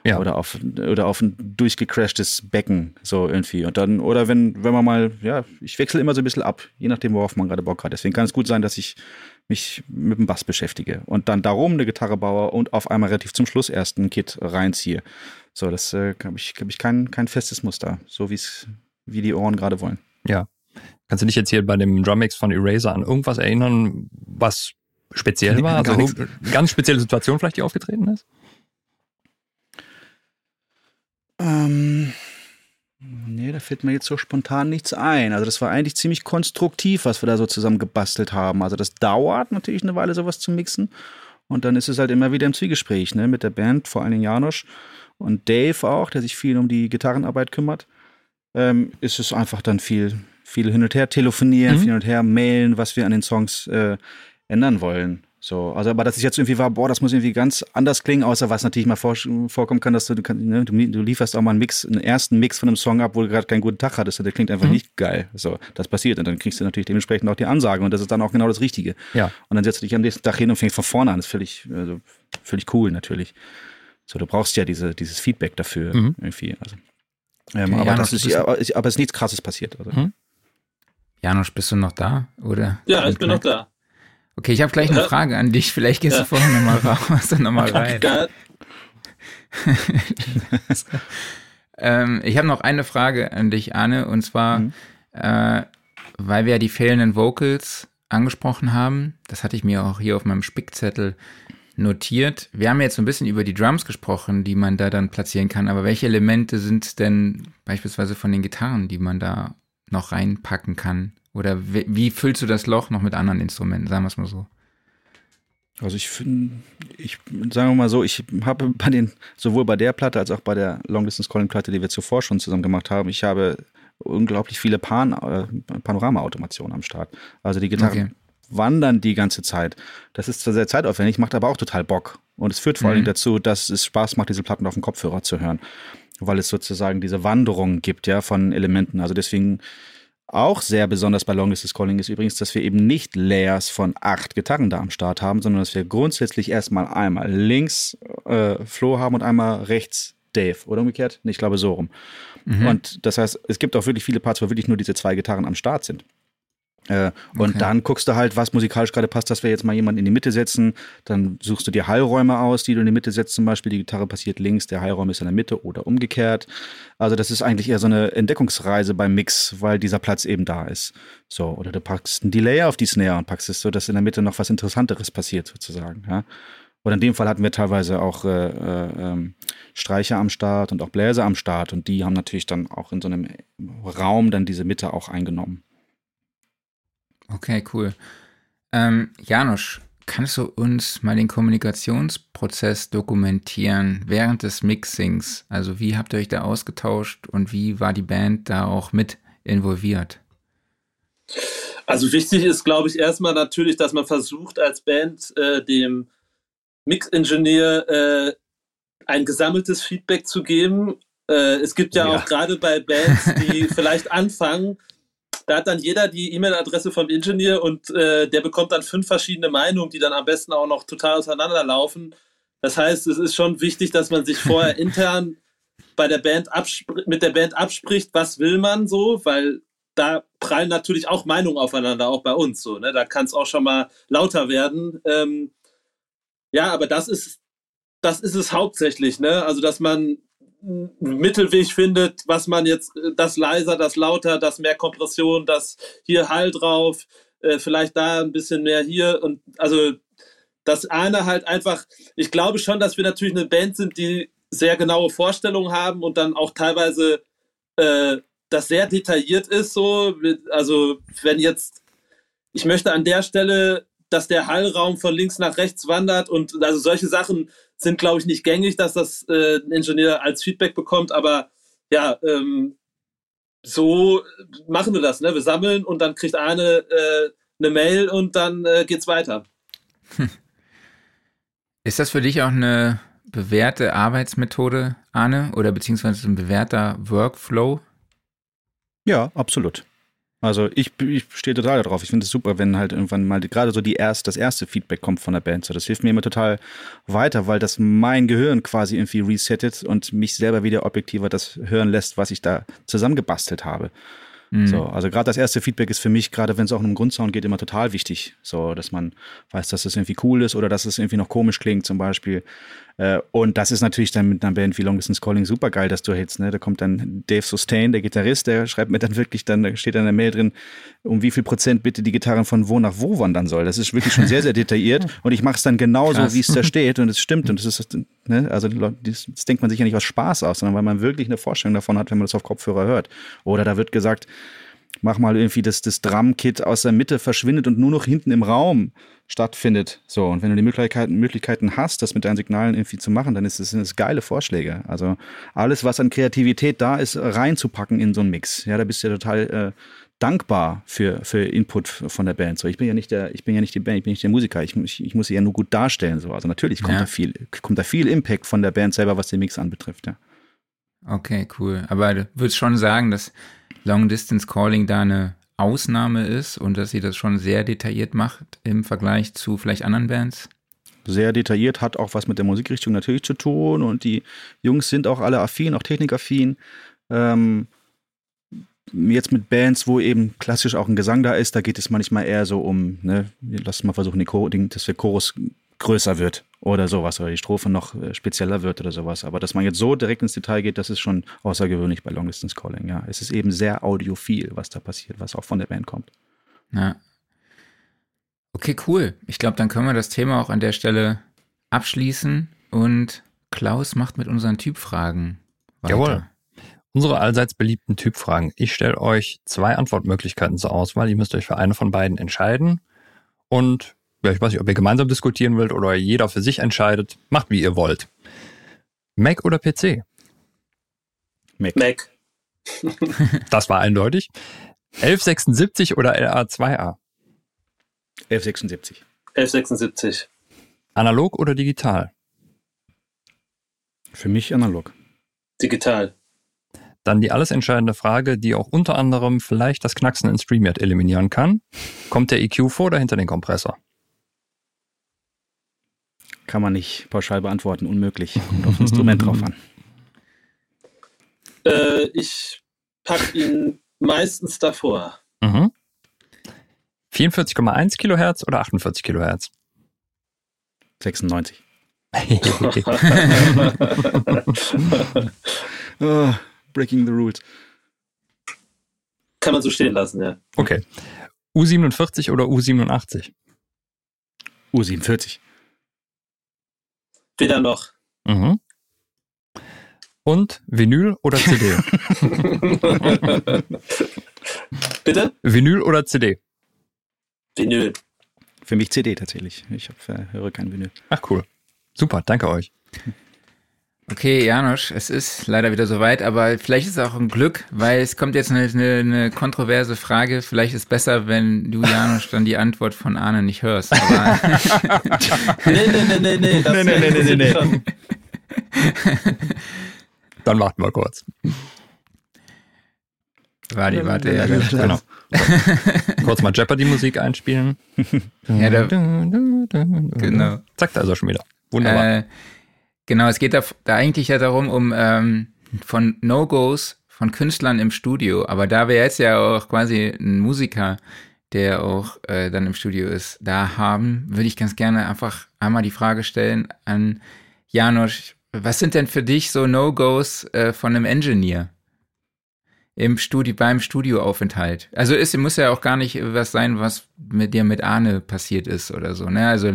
[SPEAKER 4] Ja. Oder auf, oder auf ein durchgecrashtes Becken, so irgendwie. Und dann, oder wenn, wenn man mal, ja, ich wechsle immer so ein bisschen ab, je nachdem, worauf man gerade Bock hat. Deswegen kann es gut sein, dass ich mich mit dem Bass beschäftige und dann darum eine Gitarre baue und auf einmal relativ zum Schluss erst ein Kit reinziehe. So, das äh, habe ich, hab ich kein, kein festes Muster, so wie es, wie die Ohren gerade wollen.
[SPEAKER 3] Ja. Kannst du dich jetzt hier bei dem Drummix von Eraser an irgendwas erinnern, was speziell war? Also eine ganz spezielle Situation vielleicht, die aufgetreten ist?
[SPEAKER 4] Ähm, Nee, da fällt mir jetzt so spontan nichts ein. Also das war eigentlich ziemlich konstruktiv, was wir da so zusammen gebastelt haben. Also das dauert natürlich eine Weile, sowas zu mixen. Und dann ist es halt immer wieder im Zwiegespräch, ne, mit der Band, vor allen Dingen Janosch und Dave auch, der sich viel um die Gitarrenarbeit kümmert. Ähm, ist es einfach dann viel, viel hin und her telefonieren, mhm. hin und her mailen, was wir an den Songs äh, ändern wollen. So, also aber dass ich jetzt irgendwie war, boah, das muss irgendwie ganz anders klingen, außer was natürlich mal vor, vorkommen kann, dass du, ne, du, du, lieferst auch mal einen Mix, einen ersten Mix von einem Song ab, wo du gerade keinen guten Tag hattest und der klingt einfach mhm. nicht geil. So, das passiert und dann kriegst du natürlich dementsprechend auch die Ansage und das ist dann auch genau das Richtige.
[SPEAKER 3] Ja.
[SPEAKER 4] Und dann setzt du dich am nächsten Tag hin und fängst von vorne an. Das ist völlig, also, völlig cool natürlich. So, du brauchst ja diese, dieses Feedback dafür mhm. irgendwie. Also, ähm, okay, aber, Janusz, das ist, aber, aber es ist nichts Krasses passiert. Also. Mhm.
[SPEAKER 2] Janusz, bist du noch da? Oder?
[SPEAKER 5] Ja, ich bin noch da.
[SPEAKER 2] Okay, ich habe gleich eine Frage an dich. Vielleicht gehst du vorher nochmal raus und nochmal rein. ähm, ich habe noch eine Frage an dich, Arne, und zwar, mhm. äh, weil wir ja die fehlenden Vocals angesprochen haben, das hatte ich mir auch hier auf meinem Spickzettel notiert. Wir haben jetzt so ein bisschen über die Drums gesprochen, die man da dann platzieren kann, aber welche Elemente sind denn beispielsweise von den Gitarren, die man da noch reinpacken kann? Oder wie, wie füllst du das Loch noch mit anderen Instrumenten, sagen wir es mal so?
[SPEAKER 4] Also ich finde, ich sagen wir mal so, ich habe bei den, sowohl bei der Platte als auch bei der Long Distance Calling Platte, die wir zuvor schon zusammen gemacht haben, ich habe unglaublich viele Pan äh, Panorama-Automationen am Start. Also die Gitarren okay. wandern die ganze Zeit. Das ist zwar sehr zeitaufwendig, macht aber auch total Bock. Und es führt vor mhm. allem dazu, dass es Spaß macht, diese Platten auf dem Kopfhörer zu hören. Weil es sozusagen diese Wanderung gibt, ja, von Elementen. Also deswegen auch sehr besonders bei Long Distance Calling ist übrigens, dass wir eben nicht Layers von acht Gitarren da am Start haben, sondern dass wir grundsätzlich erstmal einmal links äh, Flo haben und einmal rechts Dave. Oder umgekehrt? Nee, ich glaube so rum. Mhm. Und das heißt, es gibt auch wirklich viele Parts, wo wirklich nur diese zwei Gitarren am Start sind. Äh, und okay. dann guckst du halt, was musikalisch gerade passt, dass wir jetzt mal jemanden in die Mitte setzen. Dann suchst du dir Hallräume aus, die du in die Mitte setzt. Zum Beispiel die Gitarre passiert links, der Hallraum ist in der Mitte oder umgekehrt. Also das ist eigentlich eher so eine Entdeckungsreise beim Mix, weil dieser Platz eben da ist. So, oder du packst einen Delay auf die Snare und packst es so, dass in der Mitte noch was Interessanteres passiert sozusagen. Ja? Oder in dem Fall hatten wir teilweise auch äh, äh, ähm, Streicher am Start und auch Bläser am Start und die haben natürlich dann auch in so einem Raum dann diese Mitte auch eingenommen.
[SPEAKER 2] Okay, cool. Ähm, Janusz, kannst du uns mal den Kommunikationsprozess dokumentieren während des Mixings? Also wie habt ihr euch da ausgetauscht und wie war die Band da auch mit involviert?
[SPEAKER 5] Also wichtig ist, glaube ich, erstmal natürlich, dass man versucht, als Band äh, dem Mix-Ingenieur äh, ein gesammeltes Feedback zu geben. Äh, es gibt ja, ja. auch gerade bei Bands, die vielleicht anfangen, da hat dann jeder die E-Mail-Adresse vom Ingenieur und äh, der bekommt dann fünf verschiedene Meinungen, die dann am besten auch noch total auseinanderlaufen. Das heißt, es ist schon wichtig, dass man sich vorher intern bei der Band mit der Band abspricht, was will man so, weil da prallen natürlich auch Meinungen aufeinander, auch bei uns so. Ne? Da kann es auch schon mal lauter werden. Ähm, ja, aber das ist, das ist es hauptsächlich, ne? Also, dass man Mittelweg findet, was man jetzt, das leiser, das lauter, das mehr Kompression, das hier Hall drauf, äh, vielleicht da ein bisschen mehr hier. Und also das eine halt einfach, ich glaube schon, dass wir natürlich eine Band sind, die sehr genaue Vorstellungen haben und dann auch teilweise äh, das sehr detailliert ist, so, also wenn jetzt, ich möchte an der Stelle, dass der Hallraum von links nach rechts wandert und also solche Sachen sind, glaube ich, nicht gängig, dass das äh, ein Ingenieur als Feedback bekommt, aber ja, ähm, so machen wir das, ne? Wir sammeln und dann kriegt eine äh, eine Mail und dann äh, geht's weiter.
[SPEAKER 2] Ist das für dich auch eine bewährte Arbeitsmethode, Arne, oder beziehungsweise ein bewährter Workflow?
[SPEAKER 4] Ja, absolut. Also ich, ich stehe total darauf. Ich finde es super, wenn halt irgendwann mal gerade so die erst, das erste Feedback kommt von der Band. So, das hilft mir immer total weiter, weil das mein Gehirn quasi irgendwie resettet und mich selber wieder objektiver das hören lässt, was ich da zusammengebastelt habe. Mhm. So, also gerade das erste Feedback ist für mich, gerade wenn es auch um den Grundsound geht, immer total wichtig. So, dass man weiß, dass es irgendwie cool ist oder dass es irgendwie noch komisch klingt, zum Beispiel. Äh, und das ist natürlich dann mit einer Band wie Long Distance Calling super geil, dass du hältst. Ne? Da kommt dann Dave Sustain, der Gitarrist, der schreibt mir dann wirklich, dann da steht dann in der Mail drin, um wie viel Prozent bitte die Gitarren von wo nach wo wandern soll. Das ist wirklich schon sehr, sehr detailliert. und ich mache es dann genauso, wie es da steht. Und es stimmt. Und es ist, ne? also das, das denkt man sich ja nicht aus Spaß aus, sondern weil man wirklich eine Vorstellung davon hat, wenn man das auf Kopfhörer hört. Oder da wird gesagt, mach mal irgendwie, dass das Drumkit aus der Mitte verschwindet und nur noch hinten im Raum stattfindet. So, und wenn du die Möglichkeiten, Möglichkeiten hast, das mit deinen Signalen irgendwie zu machen, dann ist es, sind es geile Vorschläge. Also alles, was an Kreativität da ist, reinzupacken in so einen Mix. Ja, da bist du ja total äh, dankbar für, für Input von der Band. So, ich bin ja nicht der, ich bin ja nicht die Band, ich bin nicht der Musiker. Ich, ich, ich muss sie ja nur gut darstellen. So, also natürlich kommt ja. da viel, kommt da viel Impact von der Band selber, was den Mix anbetrifft. Ja.
[SPEAKER 2] Okay, cool. Aber du würdest schon sagen, dass Long Distance Calling da eine Ausnahme ist und dass sie das schon sehr detailliert macht im Vergleich zu vielleicht anderen Bands?
[SPEAKER 4] Sehr detailliert, hat auch was mit der Musikrichtung natürlich zu tun und die Jungs sind auch alle affin, auch technikaffin. Ähm, jetzt mit Bands, wo eben klassisch auch ein Gesang da ist, da geht es manchmal eher so um, ne, lass mal versuchen, dass der Chorus größer wird oder sowas oder die Strophe noch äh, spezieller wird oder sowas. Aber dass man jetzt so direkt ins Detail geht, das ist schon außergewöhnlich bei Long Distance Calling. Ja, es ist eben sehr audiophil, was da passiert, was auch von der Band kommt.
[SPEAKER 2] Ja. Okay, cool. Ich glaube, dann können wir das Thema auch an der Stelle abschließen und Klaus macht mit unseren Typfragen weiter. Jawohl.
[SPEAKER 1] Unsere allseits beliebten Typfragen. Ich stelle euch zwei Antwortmöglichkeiten zur Auswahl. Ihr müsst euch für eine von beiden entscheiden. Und ich weiß nicht, ob ihr gemeinsam diskutieren wollt oder jeder für sich entscheidet. Macht, wie ihr wollt. Mac oder PC?
[SPEAKER 5] Mac. Mac.
[SPEAKER 1] das war eindeutig. 1176 oder LA2A?
[SPEAKER 4] 1176.
[SPEAKER 5] 1176.
[SPEAKER 1] Analog oder digital?
[SPEAKER 4] Für mich analog.
[SPEAKER 5] Digital.
[SPEAKER 1] Dann die alles entscheidende Frage, die auch unter anderem vielleicht das Knacksen in StreamYard eliminieren kann. Kommt der EQ vor oder hinter den Kompressor?
[SPEAKER 4] Kann man nicht pauschal beantworten, unmöglich. Kommt aufs Instrument drauf an.
[SPEAKER 5] Äh, ich packe ihn meistens davor. Mhm.
[SPEAKER 1] 44,1 Kilohertz oder 48 Kilohertz?
[SPEAKER 4] 96. oh, breaking the rules.
[SPEAKER 5] Kann man so stehen lassen, ja.
[SPEAKER 1] Okay. U47 oder U87?
[SPEAKER 4] U47.
[SPEAKER 5] Weder noch. Mhm.
[SPEAKER 1] Und Vinyl oder CD?
[SPEAKER 5] Bitte?
[SPEAKER 1] Vinyl oder CD?
[SPEAKER 5] Vinyl.
[SPEAKER 4] Für mich CD tatsächlich. Ich hab, äh, höre kein Vinyl.
[SPEAKER 1] Ach cool. Super, danke euch.
[SPEAKER 2] Okay, Janosch, es ist leider wieder soweit, aber vielleicht ist es auch ein Glück, weil es kommt jetzt eine, eine, eine kontroverse Frage. Vielleicht ist es besser, wenn du, Janosch, dann die Antwort von Arne nicht hörst. Aber
[SPEAKER 5] nee, nee, nee, nee, nee. Das nee, nee, nee, nee, nee.
[SPEAKER 1] Dann warten wir kurz.
[SPEAKER 2] Warte, warte, ja, genau.
[SPEAKER 1] kurz mal Jeopardy-Musik einspielen.
[SPEAKER 2] ja, da, genau.
[SPEAKER 1] Zack, da ist er schon wieder.
[SPEAKER 2] Wunderbar. Äh, genau, es geht da, da eigentlich ja darum, um ähm, von No-Gos von Künstlern im Studio. Aber da wir jetzt ja auch quasi einen Musiker, der auch äh, dann im Studio ist, da haben, würde ich ganz gerne einfach einmal die Frage stellen an Janosch, was sind denn für dich so No-Gos äh, von einem Engineer? Im Studio, beim Studioaufenthalt. Also es muss ja auch gar nicht was sein, was mit dir mit Arne passiert ist oder so. Ne? Also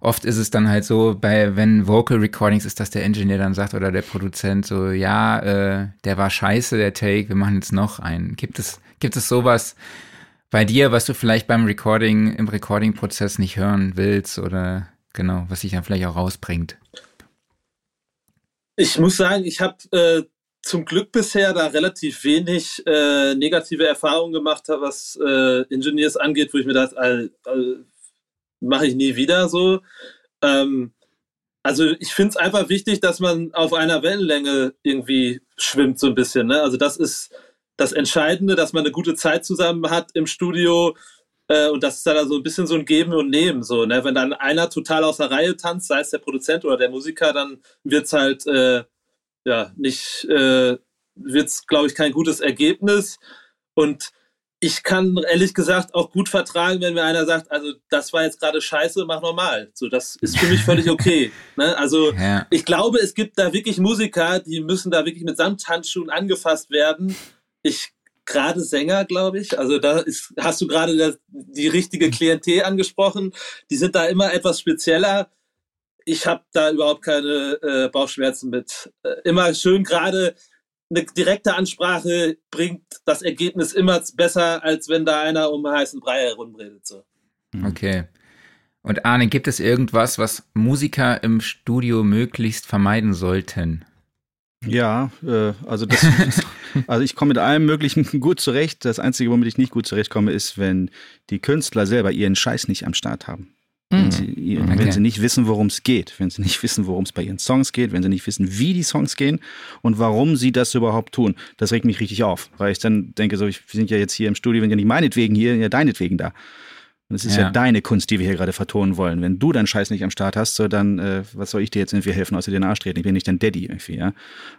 [SPEAKER 2] oft ist es dann halt so, bei wenn Vocal Recordings ist, dass der Engineer dann sagt oder der Produzent so, ja, äh, der war scheiße, der Take, wir machen jetzt noch einen. Gibt es, gibt es sowas bei dir, was du vielleicht beim Recording, im Recording-Prozess nicht hören willst oder genau, was sich dann vielleicht auch rausbringt?
[SPEAKER 5] Ich muss sagen, ich habe äh, zum Glück bisher da relativ wenig äh, negative Erfahrungen gemacht habe, was äh, Engineers angeht, wo ich mir dachte, mache ich nie wieder so. Ähm, also ich finde es einfach wichtig, dass man auf einer Wellenlänge irgendwie schwimmt so ein bisschen. Ne? Also das ist das Entscheidende, dass man eine gute Zeit zusammen hat im Studio äh, und das ist dann so also ein bisschen so ein Geben und Nehmen. So, ne? Wenn dann einer total aus der Reihe tanzt, sei es der Produzent oder der Musiker, dann wird es halt äh, ja, nicht, äh, wird es, glaube ich, kein gutes Ergebnis. Und ich kann ehrlich gesagt auch gut vertragen, wenn mir einer sagt, also das war jetzt gerade scheiße, mach normal. So, das ist für mich völlig okay. ne? Also ja. ich glaube, es gibt da wirklich Musiker, die müssen da wirklich mit Samthandschuhen angefasst werden. Ich gerade Sänger, glaube ich. Also da ist, hast du gerade die richtige Klientel angesprochen. Die sind da immer etwas spezieller ich habe da überhaupt keine äh, Bauchschmerzen mit. Äh, immer schön gerade eine direkte Ansprache bringt das Ergebnis immer besser, als wenn da einer um heißen Brei herumredet. So.
[SPEAKER 2] Mhm. Okay. Und Arne, gibt es irgendwas, was Musiker im Studio möglichst vermeiden sollten?
[SPEAKER 4] Ja, äh, also das, also ich komme mit allem Möglichen gut zurecht. Das Einzige, womit ich nicht gut zurechtkomme, ist, wenn die Künstler selber ihren Scheiß nicht am Start haben. Wenn, mhm. sie, okay. wenn sie nicht wissen, worum es geht, wenn sie nicht wissen, worum es bei ihren Songs geht, wenn sie nicht wissen, wie die Songs gehen und warum sie das überhaupt tun, das regt mich richtig auf, weil ich dann denke, so, wir sind ja jetzt hier im Studio, wenn ja nicht meinetwegen hier, ja deinetwegen da. Und es ist ja. ja. deine Kunst, die wir hier gerade vertonen wollen. Wenn du deinen Scheiß nicht am Start hast, so dann, äh, was soll ich dir jetzt irgendwie helfen, außer dir den Arsch treten? Ich bin nicht dein Daddy irgendwie, ja.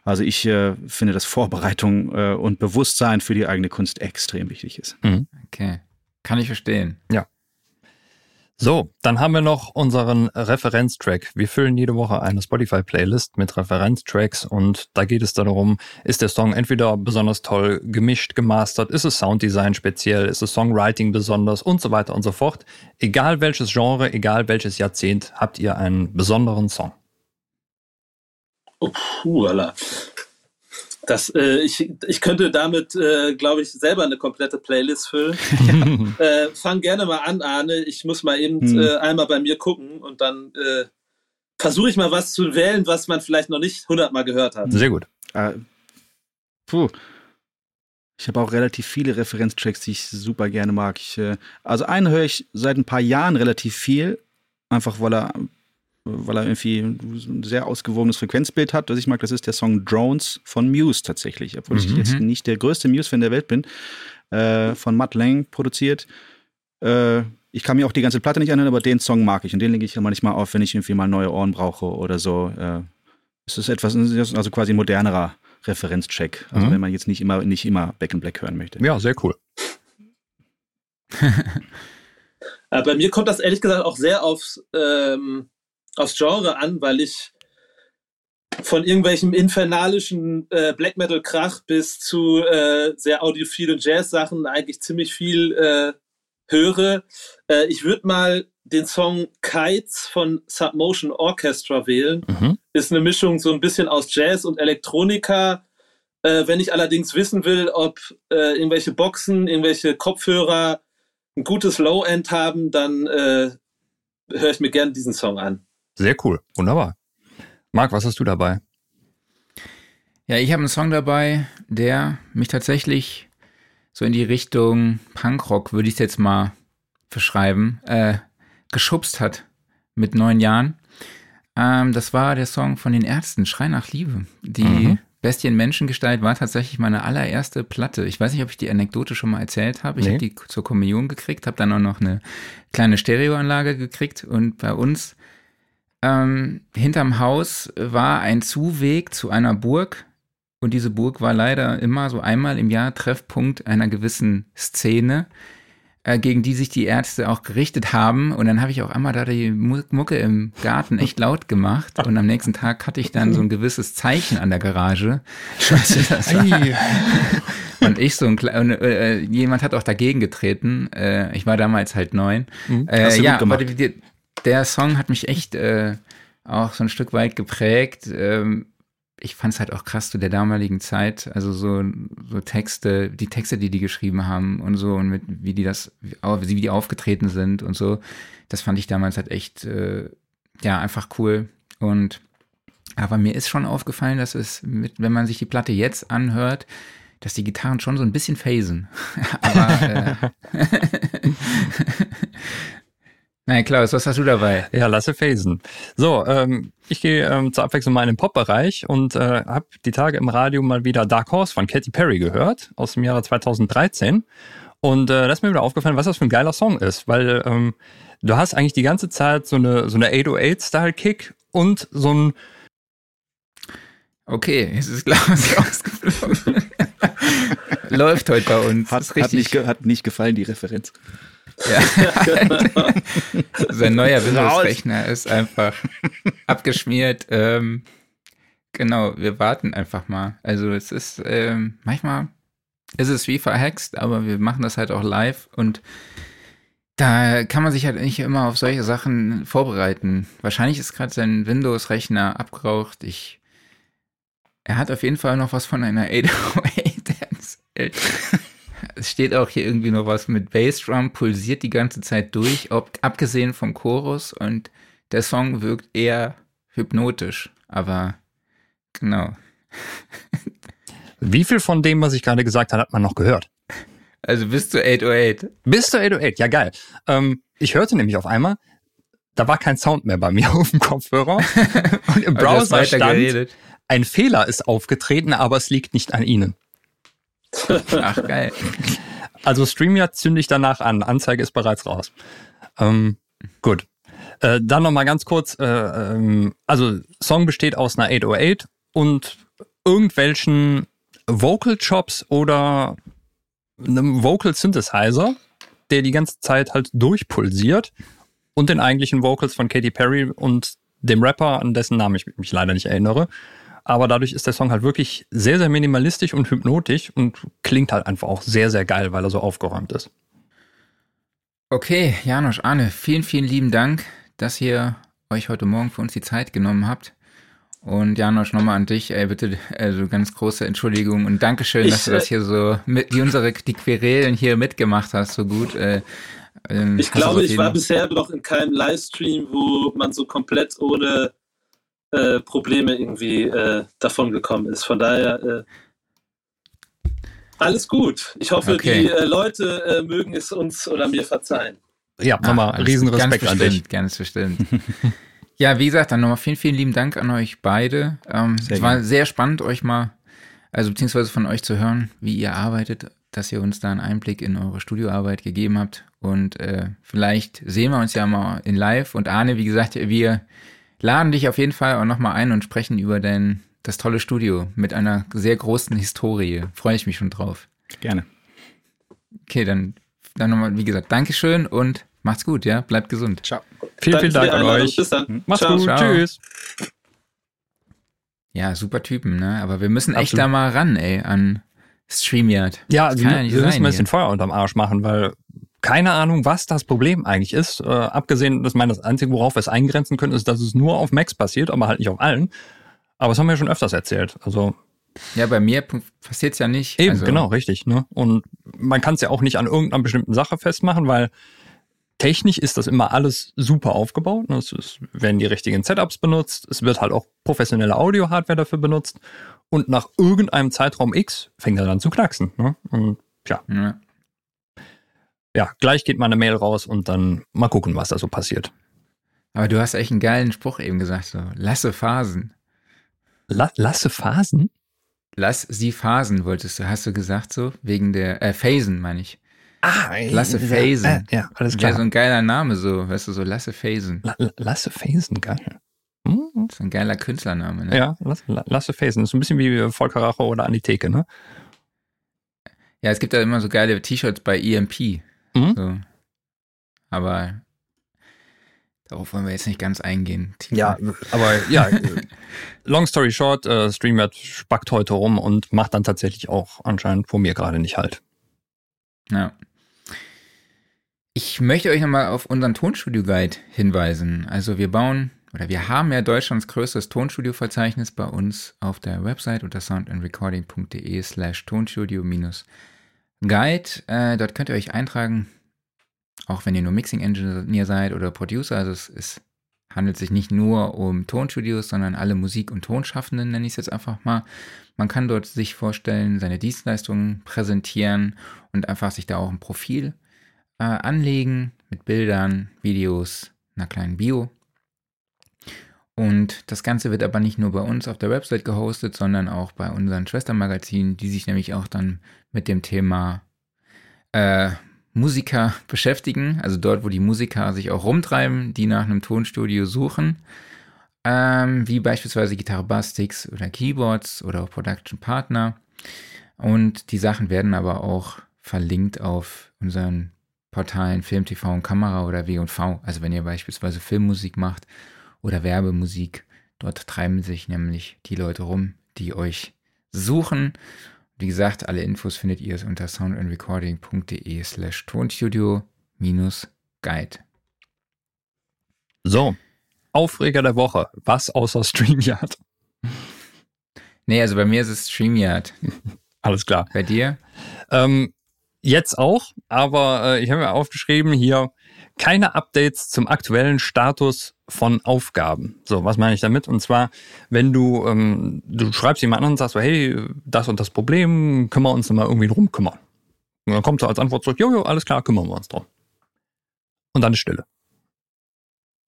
[SPEAKER 4] Also ich äh, finde, dass Vorbereitung äh, und Bewusstsein für die eigene Kunst extrem wichtig ist.
[SPEAKER 2] Mhm. Okay. Kann ich verstehen.
[SPEAKER 1] Ja. So, dann haben wir noch unseren Referenztrack. Wir füllen jede Woche eine Spotify-Playlist mit Referenztracks und da geht es darum, ist der Song entweder besonders toll gemischt, gemastert, ist es Sounddesign speziell, ist es Songwriting besonders und so weiter und so fort. Egal welches Genre, egal welches Jahrzehnt, habt ihr einen besonderen Song.
[SPEAKER 5] Oh, puh, Allah. Das, äh, ich, ich könnte damit, äh, glaube ich, selber eine komplette Playlist füllen. äh, fang gerne mal an, Arne. Ich muss mal eben hm. äh, einmal bei mir gucken und dann äh, versuche ich mal was zu wählen, was man vielleicht noch nicht hundertmal gehört hat.
[SPEAKER 1] Sehr gut.
[SPEAKER 4] Äh, puh. Ich habe auch relativ viele Referenztracks, die ich super gerne mag. Ich, äh, also einen höre ich seit ein paar Jahren relativ viel, einfach weil er weil er irgendwie ein sehr ausgewogenes Frequenzbild hat. Was ich mag, das ist der Song Drones von Muse tatsächlich, obwohl mhm. ich jetzt nicht der größte Muse-Fan der Welt bin. Äh, von Matt Lang produziert. Äh, ich kann mir auch die ganze Platte nicht anhören, aber den Song mag ich und den lege ich manchmal auf, wenn ich irgendwie mal neue Ohren brauche oder so. Äh, es ist etwas, also quasi ein modernerer Referenzcheck. Also mhm. wenn man jetzt nicht immer, nicht immer Back in Black hören möchte.
[SPEAKER 1] Ja, sehr cool.
[SPEAKER 5] Äh, bei mir kommt das ehrlich gesagt auch sehr aufs ähm, aufs Genre an, weil ich von irgendwelchen infernalischen äh, Black Metal Krach bis zu äh, sehr audiophilen Jazz Sachen eigentlich ziemlich viel äh, höre. Äh, ich würde mal den Song Kites von Submotion Orchestra wählen. Mhm. Ist eine Mischung so ein bisschen aus Jazz und Elektronika. Äh, wenn ich allerdings wissen will, ob äh, irgendwelche Boxen, irgendwelche Kopfhörer ein gutes Low-End haben, dann höre ich mir gerne diesen Song an.
[SPEAKER 1] Sehr cool. Wunderbar. Marc, was hast du dabei?
[SPEAKER 2] Ja, ich habe einen Song dabei, der mich tatsächlich so in die Richtung Punkrock, würde ich es jetzt mal beschreiben, äh, geschubst hat mit neun Jahren. Ähm, das war der Song von den Ärzten, Schrei nach Liebe. Die mhm. Bestien Menschengestalt war tatsächlich meine allererste Platte. Ich weiß nicht, ob ich die Anekdote schon mal erzählt habe. Ich nee. habe die zur Kommunion gekriegt, habe dann auch noch eine kleine Stereoanlage gekriegt und bei uns Ähm, hinterm Haus war ein Zuweg zu einer Burg. Und diese Burg war leider immer so einmal im Jahr Treffpunkt einer gewissen Szene, äh, gegen die sich die Ärzte auch gerichtet haben. Und dann habe ich auch einmal da die Mucke im Garten echt laut gemacht. Und am nächsten Tag hatte ich dann so ein gewisses Zeichen an der Garage. Scheiße, das war, und ich so ein kleiner, äh, jemand hat auch dagegen getreten. Äh, ich war damals halt neun.
[SPEAKER 4] Mhm.
[SPEAKER 2] Äh, ja, aber die, der Song hat mich echt äh, auch so ein Stück weit geprägt. Ähm, ich fand es halt auch krass zu der damaligen Zeit, also so, so Texte, die Texte, die die geschrieben haben und so und mit wie die das, wie die aufgetreten sind und so, das fand ich damals halt echt, äh, ja, einfach cool und aber mir ist schon aufgefallen, dass es, mit, wenn man sich die Platte jetzt anhört, dass die Gitarren schon so ein bisschen phasen. aber äh, Nein, Klaus, was hast du dabei?
[SPEAKER 1] Ja, lasse phasen. So, ähm, ich gehe ähm, zur Abwechslung mal in den Pop-Bereich und äh, habe die Tage im Radio mal wieder Dark Horse von Katy Perry gehört, aus dem Jahre 2013. Und äh, da ist mir wieder aufgefallen, was das für ein geiler Song ist, weil ähm, du hast eigentlich die ganze Zeit so eine, so eine 808-Style-Kick und so ein
[SPEAKER 2] Okay, jetzt ist Klaus ausgeflogen. Läuft heute bei uns.
[SPEAKER 4] Hat,
[SPEAKER 2] ist
[SPEAKER 4] hat,
[SPEAKER 2] richtig.
[SPEAKER 4] nicht, hat nicht gefallen, die Referenz.
[SPEAKER 2] Ja. Sein neuer Windows-Rechner ist einfach abgeschmiert. Ähm, genau, wir warten einfach mal. Also es ist ähm, manchmal ist es wie verhext, aber wir machen das halt auch live und da kann man sich halt nicht immer auf solche Sachen vorbereiten. Wahrscheinlich ist gerade sein Windows-Rechner abgeraucht. Ich, er hat auf jeden Fall noch was von einer 808 erzählt. Es steht auch hier irgendwie noch was mit Bassdrum, pulsiert die ganze Zeit durch, ob, abgesehen vom Chorus und der Song wirkt eher hypnotisch, aber genau.
[SPEAKER 1] Wie viel von dem, was ich gerade gesagt habe, hat man noch gehört?
[SPEAKER 2] Also bis zu 808.
[SPEAKER 1] Bis zur 808, ja geil. Ähm, ich hörte nämlich auf einmal, da war kein Sound mehr bei mir auf dem Kopfhörer. Und im Browser stand,
[SPEAKER 2] geredet.
[SPEAKER 1] ein Fehler ist aufgetreten, aber es liegt nicht an Ihnen.
[SPEAKER 2] Ach, geil.
[SPEAKER 1] Also StreamYard zünde ich danach an. Anzeige ist bereits raus. Ähm, gut. Äh, dann noch mal ganz kurz. Äh, ähm, also Song besteht aus einer 808 und irgendwelchen Vocal Chops oder einem Vocal Synthesizer, der die ganze Zeit halt durchpulsiert und den eigentlichen Vocals von Katy Perry und dem Rapper, an dessen Namen ich mich leider nicht erinnere. Aber dadurch ist der Song halt wirklich sehr, sehr minimalistisch und hypnotisch und klingt halt einfach auch sehr, sehr geil, weil er so aufgeräumt ist.
[SPEAKER 2] Okay, Janosch, Arne, vielen, vielen lieben Dank, dass ihr euch heute Morgen für uns die Zeit genommen habt. Und Janosch, nochmal an dich, ey, bitte, also ganz große Entschuldigung und Dankeschön,
[SPEAKER 5] Ich,
[SPEAKER 2] dass du das
[SPEAKER 5] äh,
[SPEAKER 2] hier so, mit, die unsere, die Querelen hier mitgemacht hast, so gut. Äh, ähm,
[SPEAKER 5] Ich glaube, ich war bisher noch in keinem Livestream, wo man so komplett ohne äh, Probleme irgendwie äh, davon gekommen ist. Von daher äh, alles gut. Ich hoffe,
[SPEAKER 2] Okay.
[SPEAKER 5] die äh, Leute äh, mögen es uns oder mir verzeihen.
[SPEAKER 1] Ja,
[SPEAKER 2] Ach,
[SPEAKER 1] nochmal
[SPEAKER 2] alles-
[SPEAKER 1] riesen
[SPEAKER 2] ganz
[SPEAKER 1] Respekt an dich.
[SPEAKER 2] Ganz bestimmt. ja, wie gesagt, dann nochmal vielen, vielen lieben Dank an euch beide. Ähm, es war
[SPEAKER 4] gerne.
[SPEAKER 2] sehr spannend, euch mal, also beziehungsweise von euch zu hören, wie ihr arbeitet, dass ihr uns da einen Einblick in eure Studioarbeit gegeben habt. Und äh, vielleicht sehen wir uns ja mal in live. Und Arne, wie gesagt, wir laden dich auf jeden Fall auch nochmal ein und sprechen über dein das tolle Studio mit einer sehr großen Historie. Freue ich mich schon drauf.
[SPEAKER 4] Gerne.
[SPEAKER 2] Okay, dann, dann nochmal, wie gesagt, Dankeschön und macht's gut, ja? Bleibt gesund.
[SPEAKER 4] Ciao.
[SPEAKER 1] Vielen, vielen Dank an euch.
[SPEAKER 5] Bis dann.
[SPEAKER 1] Macht's
[SPEAKER 5] Ciao.
[SPEAKER 1] gut.
[SPEAKER 2] Ciao.
[SPEAKER 1] Tschüss.
[SPEAKER 2] Ja, super Typen, ne? Aber wir müssen echt
[SPEAKER 1] Absolut.
[SPEAKER 2] da mal ran, ey, an StreamYard.
[SPEAKER 1] Ja, wir,
[SPEAKER 2] ja
[SPEAKER 1] müssen ein bisschen. Feuer unterm Arsch machen, weil keine Ahnung, was das Problem eigentlich ist. Äh, abgesehen, dass man das Einzige, worauf wir es eingrenzen können, ist, dass es nur auf Macs passiert, aber halt nicht auf allen. Aber das haben wir ja schon öfters erzählt. Also
[SPEAKER 2] Ja, bei mir p- passiert's ja nicht.
[SPEAKER 1] eben,
[SPEAKER 2] also,
[SPEAKER 1] genau, richtig. Ne? Und man kann es ja auch nicht an irgendeiner bestimmten Sache festmachen, weil technisch ist das immer alles super aufgebaut. Ne? Es ist, werden die richtigen Setups benutzt. Es wird halt auch professionelle Audio-Hardware dafür benutzt. Und nach irgendeinem Zeitraum X fängt er dann zu knacksen. Ne? Und ja,
[SPEAKER 2] Ja.
[SPEAKER 1] Ja, gleich geht mal eine Mail raus und dann mal gucken, was da so passiert.
[SPEAKER 2] Aber du hast echt einen geilen Spruch eben gesagt, so. Lasse Phasen.
[SPEAKER 1] La lasse Phasen?
[SPEAKER 2] Lass sie Phasen, wolltest du, hast du gesagt so? Wegen der, äh, Phasen, meine ich.
[SPEAKER 1] Ah,
[SPEAKER 2] Lasse Phasen.
[SPEAKER 1] Äh, ja, alles
[SPEAKER 2] Wäre
[SPEAKER 1] klar.
[SPEAKER 2] so ein geiler Name, so, weißt du, so Lasse Phasen.
[SPEAKER 1] La la- lasse Phasen, geil.
[SPEAKER 2] So ein geiler Künstlername, ne?
[SPEAKER 1] Ja, Lasse Facen. Das ist ein bisschen wie Volker Rache oder Anitheke, ne?
[SPEAKER 2] Ja, es gibt da immer so geile T-Shirts bei EMP. Mhm. So. Aber darauf wollen wir jetzt nicht ganz eingehen.
[SPEAKER 1] Ja, aber ja, long story short, äh, StreamYard spackt heute rum und macht dann tatsächlich auch anscheinend vor mir gerade nicht halt.
[SPEAKER 2] Ja. Ich möchte euch nochmal auf unseren Tonstudio-Guide hinweisen. Also wir bauen oder wir haben ja Deutschlands größtes Tonstudio-Verzeichnis bei uns auf der Website unter soundandrecording.de slash tonstudio-guide. Äh, dort könnt ihr euch eintragen, auch wenn ihr nur Mixing Engineer seid oder Producer. Also es, es handelt sich nicht nur um Tonstudios, sondern alle Musik- und Tonschaffenden, nenne ich es jetzt einfach mal. Man kann dort sich vorstellen, seine Dienstleistungen präsentieren und einfach sich da auch ein Profil äh, anlegen mit Bildern, Videos, einer kleinen Bio. Und das Ganze wird aber nicht nur bei uns auf der Website gehostet, sondern auch bei unseren Schwestermagazinen, die sich nämlich auch dann mit dem Thema äh, Musiker beschäftigen. Also dort, wo die Musiker sich auch rumtreiben, die nach einem Tonstudio suchen. Ähm, wie beispielsweise Gitarre Bastics oder Keyboards oder Production Partner. Und die Sachen werden aber auch verlinkt auf unseren Portalen Film, TV und Kamera oder W&V. Also wenn ihr beispielsweise Filmmusik macht oder Werbemusik. Dort treiben sich nämlich die Leute rum, die euch suchen. Wie gesagt, alle Infos findet ihr unter soundandrecording.de slash tonstudio minus guide.
[SPEAKER 1] So, Aufreger der Woche. Was außer StreamYard?
[SPEAKER 2] Nee, also bei mir ist es StreamYard.
[SPEAKER 1] Alles klar.
[SPEAKER 2] Bei dir?
[SPEAKER 1] Ähm, jetzt auch, aber äh, ich habe mir aufgeschrieben hier keine Updates zum aktuellen Status von Aufgaben. So, was meine ich damit? Und zwar, wenn du, ähm, du schreibst jemanden an und sagst so, hey, das und das Problem, können wir uns mal irgendwie drum kümmern. Und dann kommt so als Antwort zurück, jojo, alles klar, kümmern wir uns drum. Und dann ist Stille.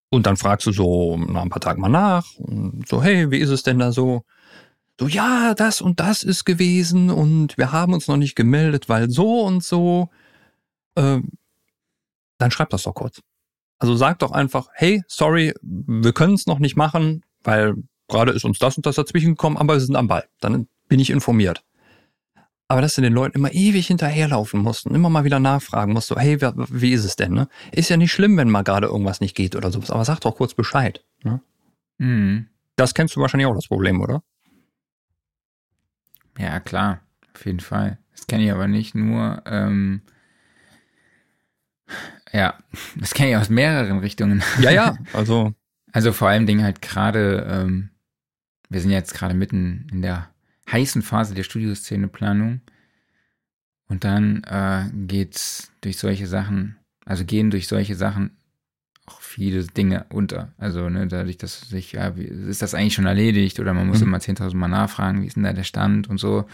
[SPEAKER 1] Und dann fragst du so nach ein paar Tagen mal nach, so, hey, wie ist es denn da so? So, ja, das und das ist gewesen und wir haben uns noch nicht gemeldet, weil so und so. Ähm, dann schreib das doch kurz. Also sag doch einfach, hey, sorry, wir können es noch nicht machen, weil gerade ist uns das und das dazwischen gekommen, aber wir sind am Ball. Dann bin ich informiert. Aber dass du den Leuten immer ewig hinterherlaufen musst und immer mal wieder nachfragen musst, so, hey, wie ist es denn? Ne? Ist ja nicht schlimm, wenn mal gerade irgendwas nicht geht oder sowas, aber sag doch kurz Bescheid. Ne? Mhm. Das kennst du wahrscheinlich auch das Problem, oder?
[SPEAKER 2] Ja, klar, auf jeden Fall. Das kenne ich aber nicht nur. Ähm ja, das kenne ich aus mehreren Richtungen.
[SPEAKER 1] Ja, ja, also.
[SPEAKER 2] Also vor allem Dingen halt gerade, ähm, wir sind jetzt gerade mitten in der heißen Phase der Studioszeneplanung. Und dann äh, geht's durch solche Sachen, also gehen durch solche Sachen auch viele Dinge unter. Also ne, dadurch, dass sich, ja, wie, ist das eigentlich schon erledigt oder man muss mhm. immer 10.000 Mal nachfragen, wie ist denn da der Stand und so.